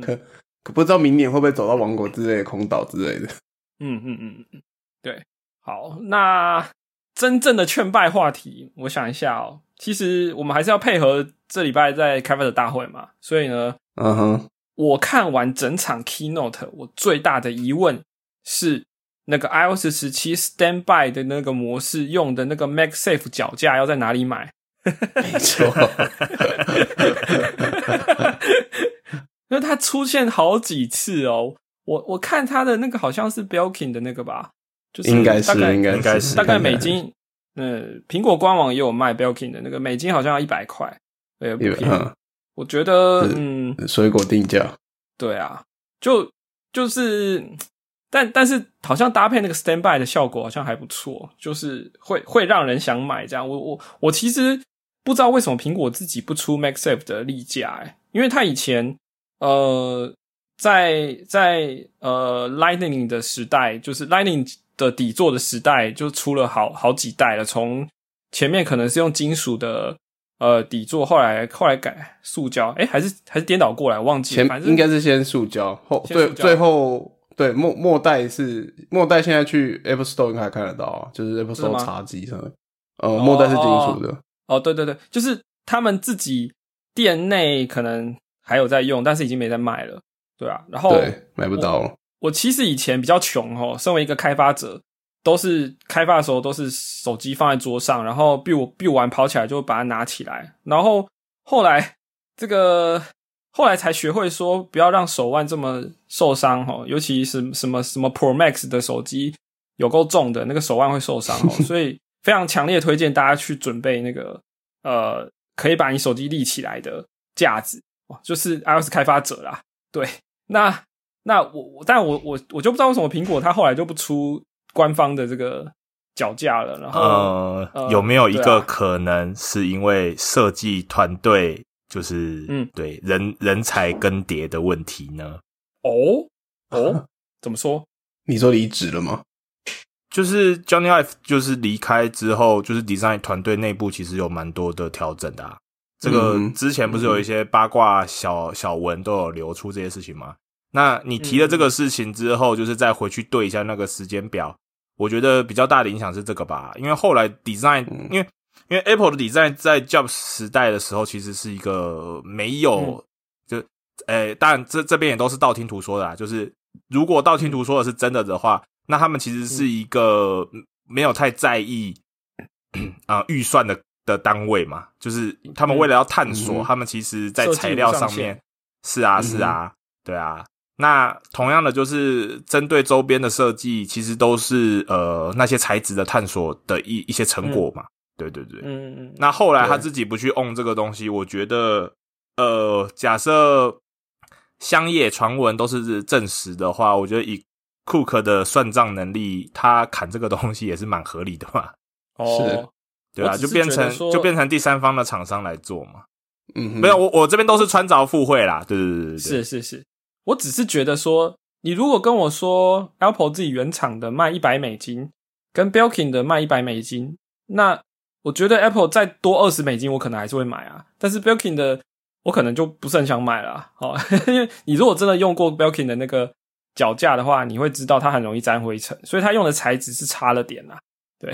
可 [LAUGHS] 可不知道明年会不会走到王国之类的空岛之类的。[LAUGHS] 嗯嗯嗯嗯，对。好，那真正的劝败话题，我想一下哦。其实我们还是要配合这礼拜在开发者大会嘛，所以呢，嗯哼，我看完整场 keynote，我最大的疑问是。那个 iOS 十七 Standby 的那个模式用的那个 MagSafe 脚架要在哪里买？[LAUGHS] 没错，因为它出现好几次哦。我我看它的那个好像是 Belkin 的那个吧，就是应该是应该是大概美金。嗯，苹果官网也有卖 Belkin 的那个，美金好像要一百块，对，不便宜。我觉得，嗯，水果定价。对啊，就就是。但但是好像搭配那个 standby 的效果好像还不错，就是会会让人想买这样。我我我其实不知道为什么苹果自己不出 MagSafe 的例假哎，因为它以前呃在在呃 Lightning 的时代，就是 Lightning 的底座的时代，就出了好好几代了。从前面可能是用金属的呃底座，后来后来改塑胶，哎还是还是颠倒过来，忘记前应该是先塑胶后最最后。对末末代是末代，现在去 Apple Store 应该还看得到啊，就是 Apple Store 茶几上面，呃，末代是金属的。哦，对对对，就是他们自己店内可能还有在用，但是已经没在卖了。对啊，然后对买不到了。我其实以前比较穷哦，身为一个开发者，都是开发的时候都是手机放在桌上，然后 build build 完跑起来就把它拿起来，然后后来这个。后来才学会说不要让手腕这么受伤哈，尤其是什么什么 Pro Max 的手机有够重的那个手腕会受伤哦，[LAUGHS] 所以非常强烈推荐大家去准备那个呃可以把你手机立起来的架子哇，就是 iOS 开发者啦。对，那那我但我我我就不知道为什么苹果它后来就不出官方的这个脚架了，然后呃有没有一个可能是因为设计团队？就是嗯，对人人才更迭的问题呢？哦哦，[LAUGHS] 怎么说？你说离职了吗？就是 Johnny Ive 就是离开之后，就是 design 团队内部其实有蛮多的调整的。这个之前不是有一些八卦小小文都有流出这些事情吗？那你提了这个事情之后，就是再回去对一下那个时间表，我觉得比较大的影响是这个吧，因为后来 design 因为。因为 Apple 的 design 在 Jobs 时代的时候，其实是一个没有，就，诶，当然这这边也都是道听途说的啦。就是如果道听途说的是真的的话，那他们其实是一个没有太在意啊 [CLEARS THROAT] 预算的的单位嘛。就是他们为了要探索，他们其实在材料上面是啊是啊，对啊。那同样的，就是针对周边的设计，其实都是呃那些材质的探索的一一些成果嘛。对对对，嗯嗯，那后来他自己不去 own 这个东西，我觉得，呃，假设香叶传闻都是证实的话，我觉得以库克的算账能力，他砍这个东西也是蛮合理的嘛。哦，对啊，就变成就变成第三方的厂商来做嘛。嗯哼，没有，我我这边都是穿着附会啦。对对对对对，是是是，我只是觉得说，你如果跟我说 Apple 自己原厂的卖一百美金，跟 Belkin 的卖一百美金，那我觉得 Apple 再多二十美金，我可能还是会买啊。但是 Belkin 的，我可能就不是很想买了啊。好、[LAUGHS] 因为你如果真的用过 Belkin 的那个脚架的话，你会知道它很容易沾灰尘，所以它用的材质是差了点啦。对，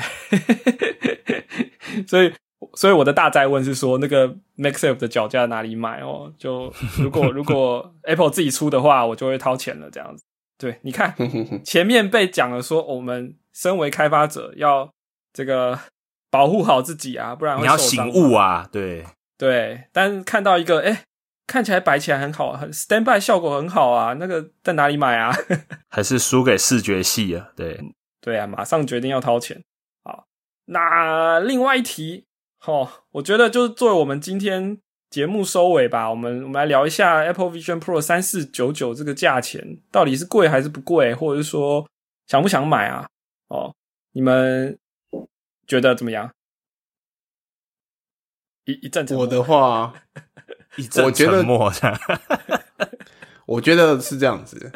[LAUGHS] 所以所以我的大灾问是说，那个 MaxSafe 的脚架哪里买哦？就如果如果 [LAUGHS] Apple 自己出的话，我就会掏钱了。这样子，对，你看 [LAUGHS] 前面被讲了说，我们身为开发者要这个保护好自己啊，不然会你要醒悟啊，对，对，但是看到一个，哎、看起来摆起来很好，很 standby 效果很好啊，那个在哪里买啊？[LAUGHS] 还是输给视觉系啊，对，对啊，马上决定要掏钱。好，那另外一题，哦，我觉得就是作为我们今天节目收尾吧，我们我们来聊一下 Apple Vision Pro 三四九九这个价钱到底是贵还是不贵，或者是说想不想买啊？哦，你们觉得怎么样？一一阵沉默我的话，我觉得 [LAUGHS] 我觉得是这样子，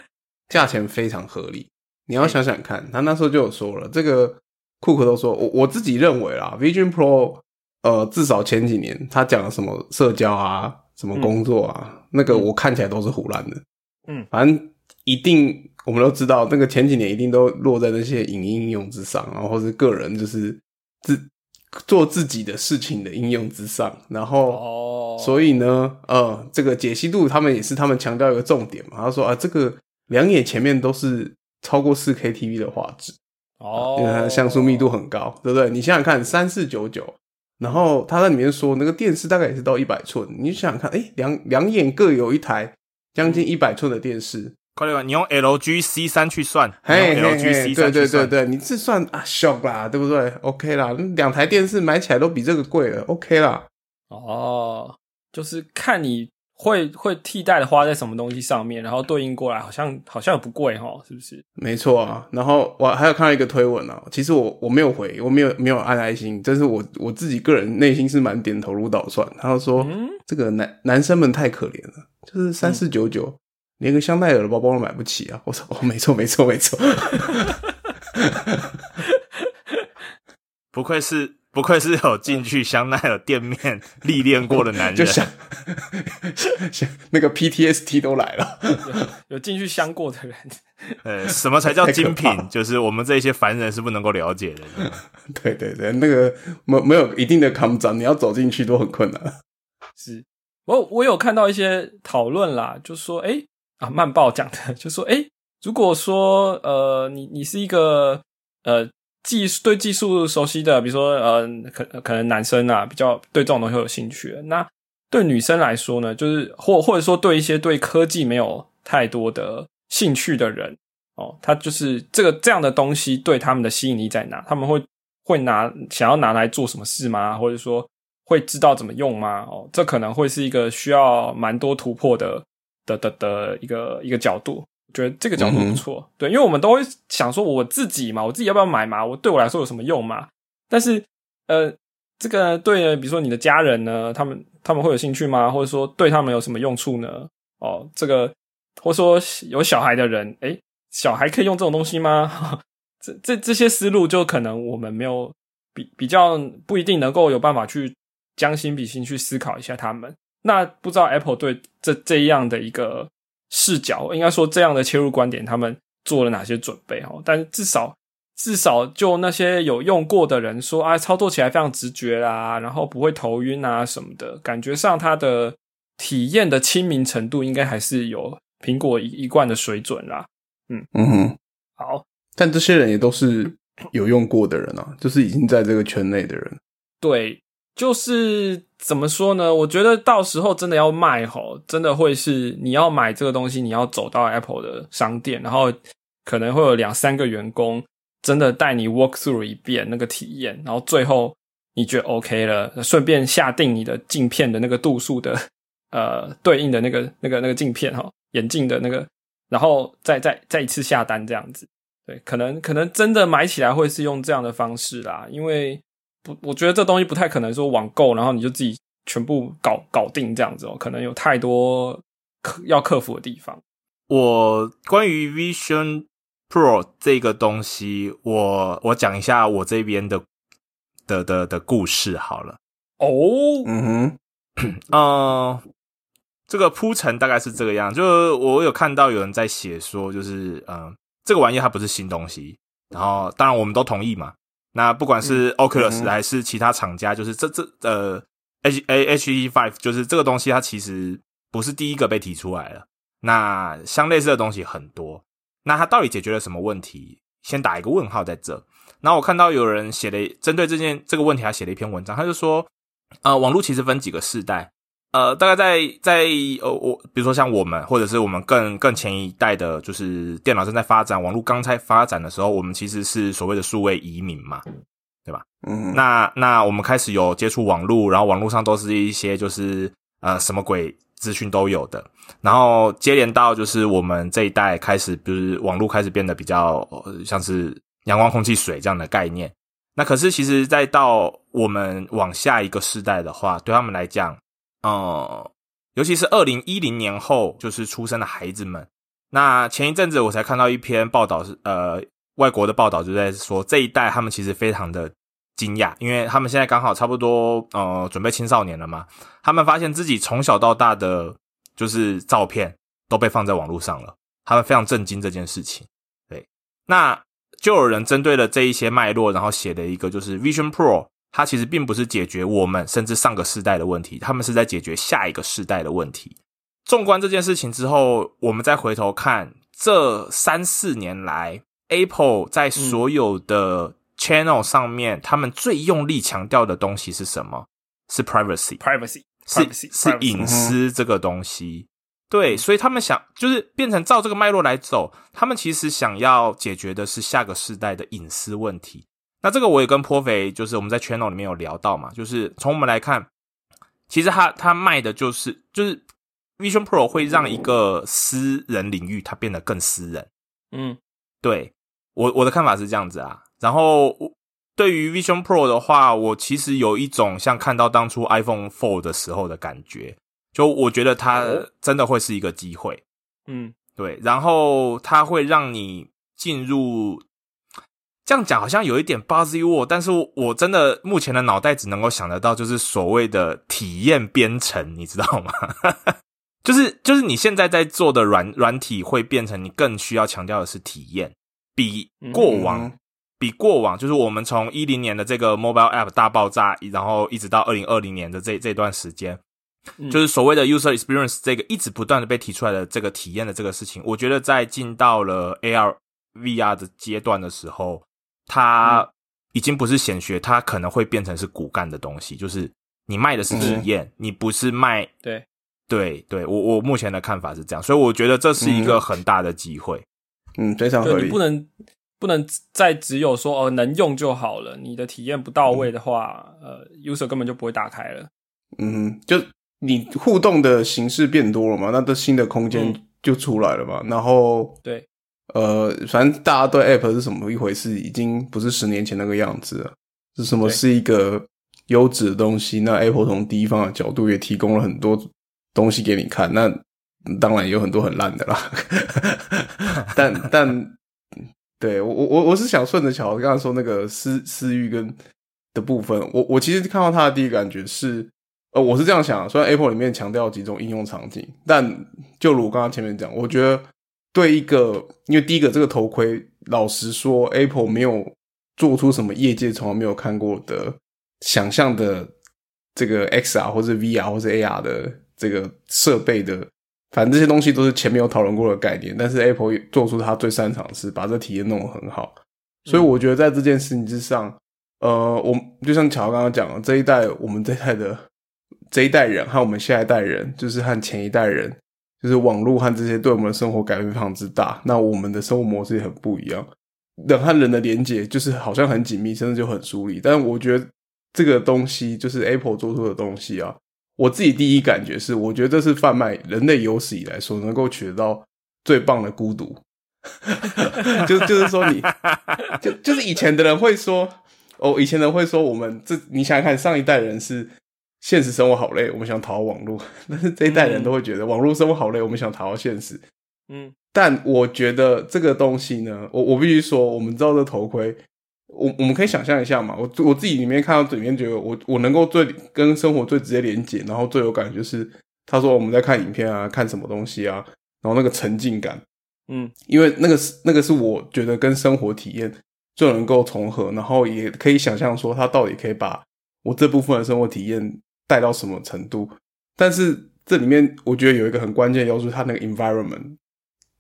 价钱非常合理。你要想想看，他那时候就有说了，这个库克都说，我我自己认为啦，Vision Pro，呃，至少前几年他讲的什么社交啊，什么工作啊，那个我看起来都是胡乱的。嗯，反正一定我们都知道，那个前几年一定都落在那些影音应用之上，然后或是个人就是自做自己的事情的应用之上，然后。哦，所以呢，呃，这个解析度他们也是他们强调一个重点嘛。他说啊，这个两眼前面都是超过四 K TV 的画质，哦，因为它的像素密度很高，对不对？你想想看，三四九九，然后他在里面说那个电视大概也是到一百寸，你想想看，哎，两两眼各有一台将近一百寸的电视，快点吧，你用 LG C 三去算，用嘿 LG 嘿，C 对三去算，对对对，你这算啊 shock 啦，对不对？OK 啦，两台电视买起来都比这个贵了，OK 啦。哦，就是看你会会替代的花在什么东西上面，然后对应过来，好像好像也不贵哈，是不是？没错啊，然后我还有看到一个推文啊，其实我我没有回，我没有没有按爱心，但是我我自己个人内心是蛮点头如捣蒜。他就说、嗯这个男男生们太可怜了，就是三四九九，连个香奈儿的包包都买不起啊！我说哦，没错没错没错，[LAUGHS] 不愧是不愧是有进去香奈儿店面历练过的男人，[LAUGHS] 就想想那个 PTSD 都来了。有有进去香过的人，[LAUGHS] 呃，什么才叫精品？就是我们这些凡人是不能够了解的。对对对，那个没没有一定的 come down，，你要走进去都很困难。是我我有看到一些讨论啦，就说诶啊，慢报讲的，[LAUGHS] 就说诶，如果说呃，你你是一个呃技术对技术熟悉的，比如说呃，可可能男生啊比较对这种东西有兴趣，那对女生来说呢，就是或或者说对一些对科技没有太多的兴趣的人哦，他就是这个这样的东西对他们的吸引力在哪？他们会会拿想要拿来做什么事吗？或者说会知道怎么用吗？哦，这可能会是一个需要蛮多突破的的的的一个一个角度。我觉得这个角度不错，对，因为我们都会想说我自己嘛，我自己要不要买嘛？我对我来说有什么用嘛？但是呃，这个对，比如说你的家人呢，他们他们会有兴趣吗？或者说对他们有什么用处呢？哦，这个或者说有小孩的人，诶，小孩可以用这种东西吗？[LAUGHS] 这这这些思路就可能我们没有比比较不一定能够有办法去将心比心去思考一下他们。那不知道 Apple 对这这样的一个视角，应该说这样的切入观点，他们做了哪些准备哈？但至少至少就那些有用过的人说啊，操作起来非常直觉啦，然后不会头晕啊什么的，感觉上它的体验的亲民程度应该还是有苹果一一贯的水准啦。嗯哼，好，但这些人也都是有用过的人啊，就是已经在这个圈内的人。对，就是怎么说呢？我觉得到时候真的要卖吼，真的会是你要买这个东西，你要走到 Apple 的商店，然后可能会有两三个员工真的带你 walk through 一遍那个体验，然后最后你觉得 OK 了，顺便下定你的镜片的那个度数的呃对应的那个那个那个镜片哈，眼镜的那个，然后再再再一次下单这样子。对，可能可能真的买起来会是用这样的方式啦，因为不，我觉得这东西不太可能说网购，然后你就自己全部搞搞定这样子哦，可能有太多克要克服的地方。我关于 Vision Pro 这个东西，我我讲一下我这边的的的的故事好了。哦，嗯哼，呃，这个铺陈大概是这个样，就我有看到有人在写说，就是呃，这个玩意它不是新东西，然后当然我们都同意嘛。那不管是 Oculus 还是其他厂家，就是这这呃 H A H E Five，就是这个东西它其实不是第一个被提出来了。那相类似的东西很多，那它到底解决了什么问题？先打一个问号在这。然后我看到有人写了针对这件这个问题，他写了一篇文章，他就说，呃，网络其实分几个世代，呃，大概在在呃我比如说像我们或者是我们更更前一代的，就是电脑正在发展，网络刚才发展的时候，我们其实是所谓的数位移民嘛，对吧？嗯，那那我们开始有接触网络，然后网络上都是一些就是呃什么鬼资讯都有的，然后接连到就是我们这一代开始，就是网络开始变得比较、呃像是阳光、空气、水这样的概念。那可是其实再到我们往下一个世代的话，对他们来讲，呃，尤其是二零一零年后就是出生的孩子们，那前一阵子我才看到一篇报道是呃外国的报道就在说这一代他们其实非常的惊讶，因为他们现在刚好差不多呃准备青少年了嘛，他们发现自己从小到大的就是照片都被放在网络上了，他们非常震惊这件事情。对，那就有人针对了这一些脉络，然后写了一个就是 Vision Pro，它其实并不是解决我们甚至上个世代的问题，他们是在解决下一个世代的问题。纵观这件事情之后，我们再回头看这三四年来，Apple 在所有的 channel 上面，他们最用力强调的东西是什么？是 privacy，privacy 是 privacy 是隐私这个东西。对，所以他们想就是变成照这个脉络来走，他们其实想要解决的是下个世代的隐私问题。那这个我也跟颇肥，就是我们在 channel 里面有聊到嘛，就是从我们来看，其实他他卖的就是就是 Vision Pro 会让一个私人领域它变得更私人。嗯对我我的看法是这样子啊。然后我对于 Vision Pro 的话，我其实有一种像看到当初 iPhone Four 的时候的感觉，就我觉得它哦真的会是一个机会。嗯对，然后它会让你进入，这样讲好像有一点 buzzy word，但是我真的目前的脑袋只能够想得到，就是所谓的体验编程，你知道吗？[LAUGHS] 就是就是你现在在做的软软体会变成你更需要强调的是体验，比过往、嗯比过往就是我们从一零年的这个 mobile app 大爆炸，然后一直到二零二零年的这这段时间，嗯。就是所谓的 user experience 这个一直不断的被提出来的这个体验的这个事情，我觉得在进到了 AR VR 的阶段的时候，它已经不是显学，它可能会变成是骨干的东西，就是你卖的是体验，你不是卖。对对对，我我目前的看法是这样，所以我觉得这是一个嗯很大的机会。嗯，非常合理你不。能不能再只有说哦能用就好了，你的体验不到位的话，呃，user 根本就不会打开了。嗯，就你互动的形式变多了嘛，那这新的空间嗯就出来了嘛。然后对，呃，反正大家对 App 是什么一回事，已经不是十年前那个样子了。是什么是一个优质的东西？那 Apple 从第一方的角度也提供了很多东西给你看。那当然有很多很烂的啦，[LAUGHS] 但 [LAUGHS] 但对我我我我是想顺着乔刚才说那个私私欲跟的部分，我我其实看到他的第一个感觉是，呃，我是这样想，虽然 Apple 里面强调几种应用场景，但就如我刚刚前面讲，我觉得对一个，因为第一个这个头盔，老实说，Apple 没有做出什么业界从来没有看过的想象的这个 XR 或者 VR 或者 AR 的这个设备的，反正这些东西都是前面有讨论过的概念，但是 Apple 做出它最擅长的是把这体验弄得很好，所以我觉得在这件事情之上，呃，我就像乔刚刚讲的，这一代我们这一代的这一代人和我们下一代人，就是和前一代人，就是网络和这些对我们的生活改变非常之大。那我们的生活模式也很不一样，人和人的连接就是好像很紧密，甚至就很疏离。但我觉得这个东西就是 Apple 做出的东西啊，我自己第一感觉是，我觉得这是贩卖人类有史以来所能够取得到最棒的孤独。[LAUGHS] 就就是说你，就就是以前的人会说，哦，以前人会说我们这，你想想看，上一代人是现实生活好累，我们想逃网络，[LAUGHS] 但是这一代人都会觉得网络生活好累，我们想逃到现实。嗯。但我觉得这个东西呢，我我必须说，我们知道这头盔，我我们可以想象一下嘛，我我自己里面看到里面觉得我我能够最跟生活最直接连接，然后最有感就是他说我们在看影片啊，看什么东西啊，然后那个沉浸感，嗯。因为那个是那个是我觉得跟生活体验最能够重合，然后也可以想象说它到底可以把我这部分的生活体验带到什么程度。但是这里面我觉得有一个很关键的要素，它那个 environment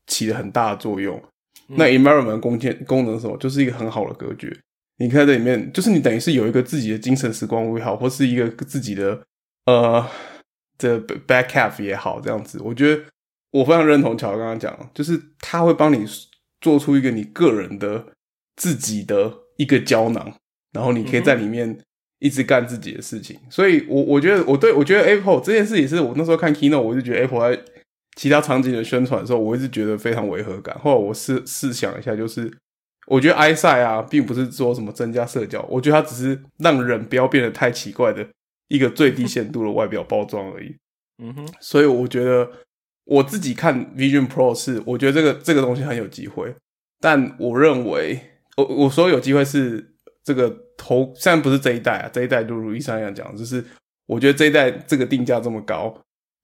起了很大的作用。那 environment 功建功能是什么？就是一个很好的隔绝。你看这里面，就是你等于是有一个自己的精神时光屋也好，或是一个自己的呃的 back cap 也好，这样子，我觉得我非常认同乔刚刚讲，就是他会帮你做出一个你个人的自己的一个胶囊，然后你可以在里面一直干自己的事情。所以我我觉得我对我觉得 Apple 这件事也是我那时候看 Keynote，我就觉得 Apple 在其他场景的宣传的时候，我一直觉得非常违和感。后来我试试想一下，就是我觉得 i 赛啊，并不是说什么增加社交，我觉得它只是让人不要变得太奇怪的一个最低限度的外表包装而已。嗯哼，所以我觉得我自己看 Vision Pro 是，我觉得这个这个东西很有机会，但我认为我我说有机会是这个头，虽然不是这一代啊，这一代就如一样讲，就是我觉得这一代这个定价这么高，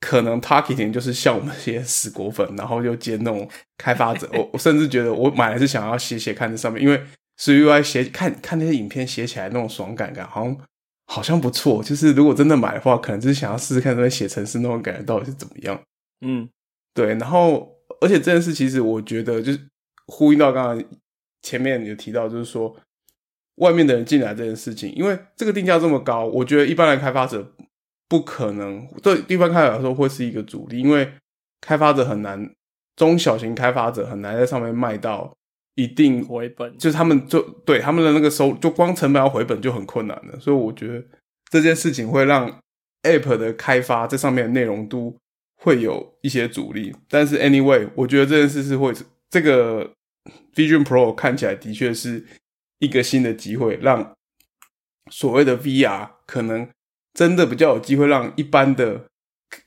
可能 targeting 就是像我们这些死果粉，然后就接那种开发者，我 [LAUGHS] 我甚至觉得我买来是想要写写看这上面，因为 SUI 写看看那些影片写起来那种爽感感，好像好像不错。就是如果真的买的话，可能就是想要试试看这边写程式那种感觉到底是怎么样。嗯对，然后而且这件事其实我觉得就是呼应到刚刚前面有提到，就是说外面的人进来这件事情，因为这个定价这么高，我觉得一般的开发者不可能对一般开发者来说会是一个阻力，因为开发者很难，中小型开发者很难在上面卖到一定回本就是他们就对他们的那个收，就光成本要回本就很困难了，所以我觉得这件事情会让 App 的开发这上面的内容都会有一些阻力。但是 anyway，我觉得这件事是会这个 Vision Pro 看起来的确是一个新的机会，让所谓的 VR 可能真的比较有机会让一般的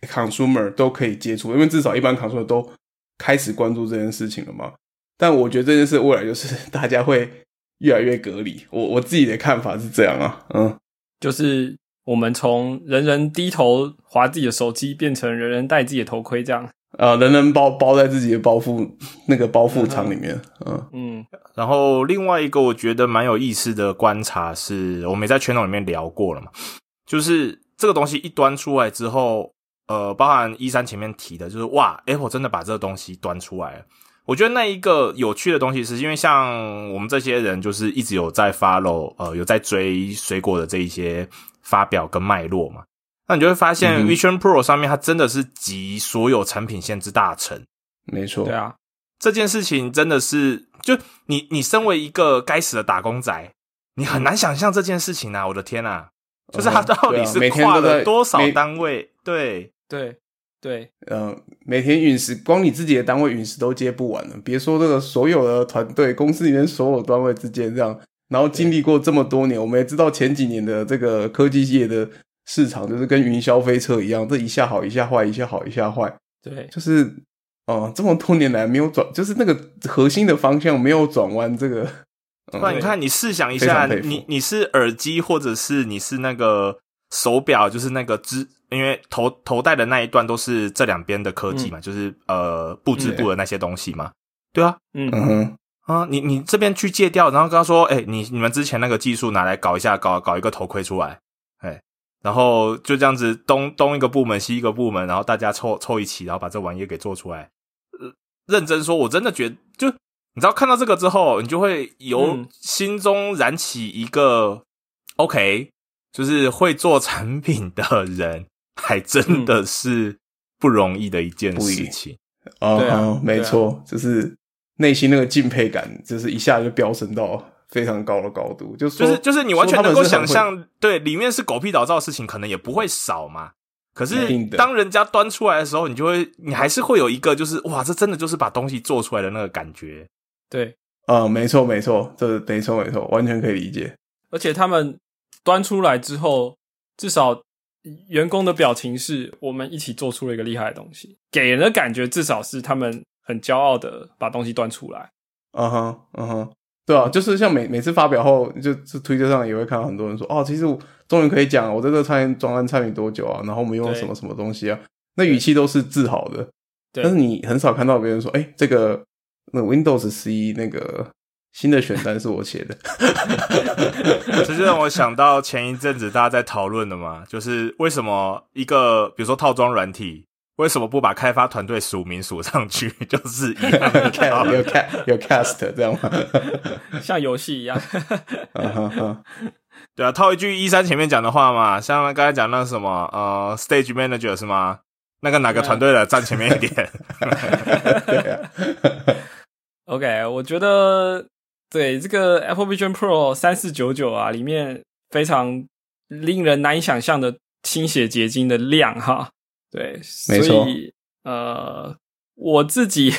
consumer 都可以接触，因为至少一般 consumer 都开始关注这件事情了嘛。但我觉得这件事未来就是 [LAUGHS] 大家会越来越隔离。我我自己的看法是这样啊，嗯，就是我们从人人低头划自己的手机，变成人人戴自己的头盔，这样。呃，人人包包在自己的包袱那个包袱舱里面，嗯。嗯。然后另外一个我觉得蛮有意思的观察是，我们在圈统里面聊过了嘛，就是这个东西一端出来之后，呃，包含一三前面提的，就是哇，Apple 真的把这个东西端出来了。我觉得那一个有趣的东西是，因为像我们这些人就是一直有在 follow，呃，有在追水果的这一些发表跟脉络嘛，那你就会发现 Vision Pro 上面它真的是集所有产品线之大成。没错，对啊，这件事情真的是，就你你身为一个该死的打工仔，你很难想象这件事情啊！我的天啊，就是它嗯到底是跨了多少单位？对，对对，呃，每天陨石，光你自己的单位陨石都接不完了，别说这个所有的团队、公司里面所有单位之间这样，然后经历过这么多年，我们也知道前几年的这个科技业的市场就是跟云霄飞车一样，这一下好一下坏，一下好一下坏，对，就是哦、呃这么多年来没有转，就是那个核心的方向没有转弯，这个。嗯不然你看，你试想一下，你你是耳机，或者是你是那个手表，就是那个支，因为头头戴的那一段都是这两边的科技嘛，就是呃布织布的那些东西嘛，对啊，嗯。嗯哼，啊，你你这边去借掉，然后跟他说，哎、你你们之前那个技术拿来搞一下，搞搞一个头盔出来，哎，然后就这样子东东一个部门，西一个部门，然后大家凑凑一起，然后把这玩意给做出来。呃，认真说，我真的觉得，就你知道看到这个之后，你就会由嗯心中燃起一个、OK，就是会做产品的人，[LAUGHS] 还真的是不容易的一件事情。哦、对啊哦没错，就是内心那个敬佩感，就是一下就飙升到非常高的高度，就是就是就是你完全能够想象，对，里面是狗屁倒灶的事情，可能也不会少嘛。可是当人家端出来的时候，你就会，你还是会有一个，就是哇，这真的就是把东西做出来的那个感觉。对，啊、没错没错，这没错没错，完全可以理解。而且他们端出来之后，至少员工的表情是我们一起做出了一个厉害的东西，给人的感觉至少是他们很骄傲的把东西端出来。嗯哼，嗯哼，对啊，就是像每每次发表后，就是推特上也会看到很多人说，哦，其实我终于可以讲我在这个参专案参与多久啊，然后我们用了什么什么东西啊，那语气都是自豪的。对但是你很少看到别人说，哎、这个那 Windows 十一那个新的选单是我写的。[LAUGHS] 这就让我想到前一阵子大家在讨论的嘛，就是为什么一个比如说套装软体，为什么不把开发团队署名署上去？[LAUGHS] 就是一样的 [LAUGHS] 有 cast 有 cast 这样吗？[LAUGHS] 像游戏一样，对啊，套一句一三前面讲的话嘛，像刚才讲那什么呃，stage manager 是吗？那个哪个团队的站前面一点？对啊，OK，我觉得对这个 Apple Vision Pro 三四九九啊，里面非常令人难以想象的清血结晶的量哈。对，没错所以呃，我自己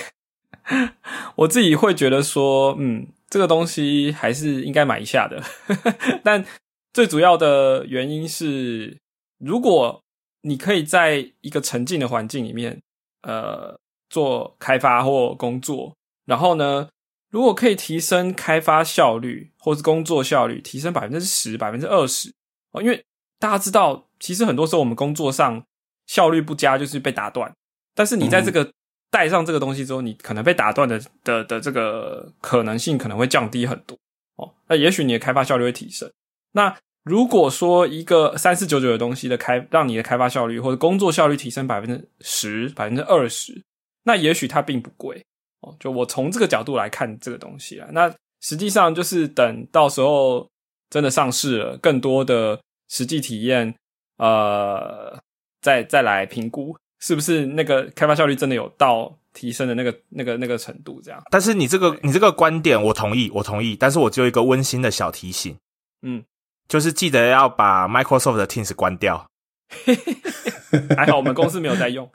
[LAUGHS] 我自己会觉得说，嗯，这个东西还是应该买一下的。[LAUGHS] 但最主要的原因是，如果你可以在一个沉浸的环境里面，呃，做开发或工作，然后呢，如果可以提升开发效率或是工作效率，提升百分之十、百分之二十哦，因为大家知道，其实很多时候我们工作上效率不佳，就是被打断。但是你在这个带上这个东西之后，你可能被打断的的的这个可能性可能会降低很多哦。那也许你的开发效率会提升。那如果说一个三四九九的东西的开，让你的开发效率或者工作效率提升百分之十、百分之二十，那也许它并不贵哦。就我从这个角度来看这个东西啊，那实际上就是等到时候真的上市了，更多的实际体验，呃，再再来评估是不是那个开发效率真的有到提升的那个那个那个程度，这样。但是你这个你这个观点我同意，我同意，但是我只有一个温馨的小提醒，嗯，就是记得要把 Microsoft 的 Teams 关掉。[LAUGHS] 还好我们公司没有在用。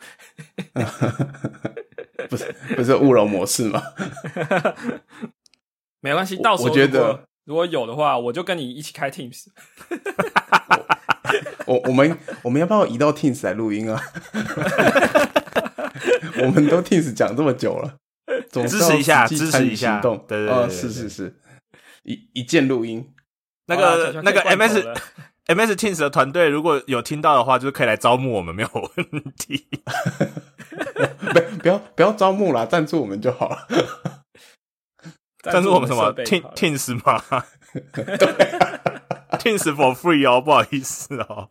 [LAUGHS] 不是不是勿扰模式吗？[LAUGHS] 没关系，到时候我觉得如果如果有的话，我就跟你一起开 Teams。[LAUGHS] 我 [LAUGHS] 我们我们要不要移到 Teams 来录音啊？[LAUGHS] 我们都 Teams 讲这么久了，总支持一下支持一下。行动。对对对呃对对是是是，一一键录音。那个那个 MS 了。MS Teams 的团队如果有听到的话，就是可以来招募我们，没有问题。不不要不要招募啦，赞助我们就好了。赞助我们什么？Teams 吗？Teams for free 哦，不好意思哦。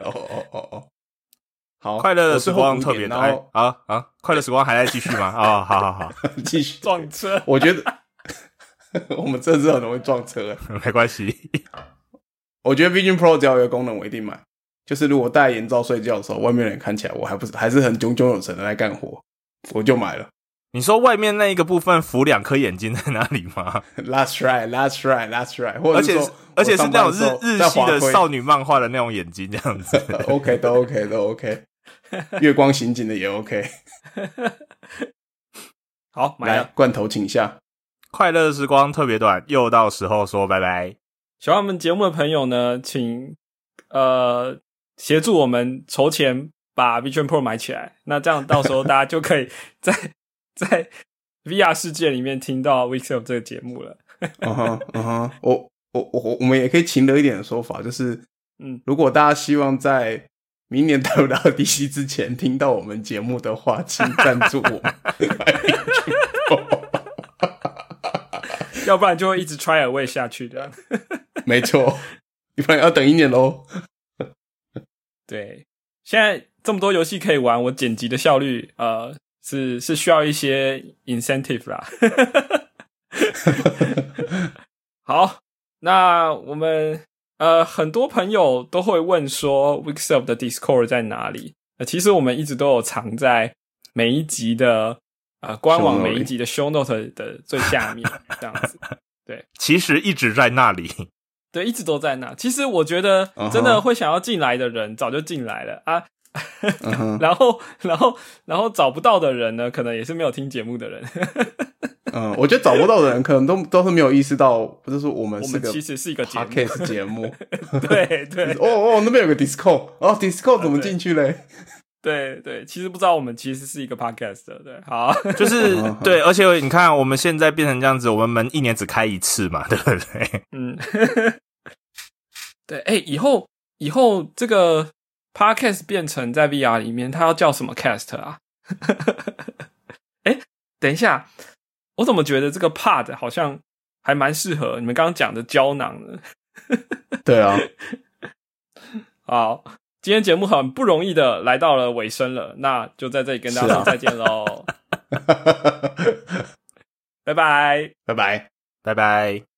哦哦哦哦，好，快乐的时光特别多。啊啊！快乐时光还在继续吗？啊，好好好，[LAUGHS] 继续。撞车。我觉得 [LAUGHS] 我们真的是很容易撞车。[LAUGHS] 没关系。我觉得 Vision Pro 只要有一个功能，我一定买。就是如果戴眼罩睡觉的时候，外面人看起来我还不是还是很炯炯有神的在干活，我就买了。你说外面那一个部分浮两颗眼睛在哪里吗？[LAUGHS] That's right, that's right, that's right。或而且而且是那种日日系的少女漫画的那种眼睛，这样子。[LAUGHS] [LAUGHS] OK 都 OK 都 OK，月光刑警的也 OK。好，买了。来罐头请下。快乐的时光特别短，又到时候说拜拜。喜欢我们节目的朋友呢，请呃协助我们筹钱把 Vision Pro 买起来。那这样到时候大家就可以在在 [LAUGHS] VR 世界里面听到 Weeks of 这个节目了。嗯哼嗯哼，我我我我们也可以勤了一点的说法，就是嗯，如果大家希望在明年 WWDC [LAUGHS] 之前听到我们节目的话，请赞助我们。[LAUGHS] 要不然就会一直 try away 下去的。没错，不然要等一年喽。对，现在这么多游戏可以玩，我剪辑的效率呃是是需要一些 incentive 啦。[LAUGHS] 好，那我们呃很多朋友都会问说 Wixup 的 Discord 在哪里？呃，其实我们一直都有藏在每一集的呃官网每一集的 Show Note 的最下面 [LAUGHS] 这样子。对其实一直在那里。对，一直都在那。其实我觉得真的会想要进来的人早就进来了啊。[LAUGHS] 然后然后然后找不到的人呢，可能也是没有听节目的人。[LAUGHS] 嗯，我觉得找不到的人可能都都是没有意识到，就是我们我们是个其实是一个，podcast 节目。对 [LAUGHS] 对。哦哦，那边有个 Discord，哦，Discord 怎么进去嘞？对。对，其实不知道我们其实是一个 podcast 的，对，好，就是嗯对，而且你看我们现在变成这样子，我们门一年只开一次嘛，对不对？嗯，对，哎、以后以后这个 podcast 变成在 VR 里面，它要叫什么 cast 啊？[LAUGHS] 哎、等一下，我怎么觉得这个 pod 好像还蛮适合你们刚刚讲的胶囊呢？对啊，[LAUGHS] 好，今天节目很不容易的来到了尾声了，那就在这里跟大家再见喽，[LAUGHS] 拜拜。拜拜。拜拜。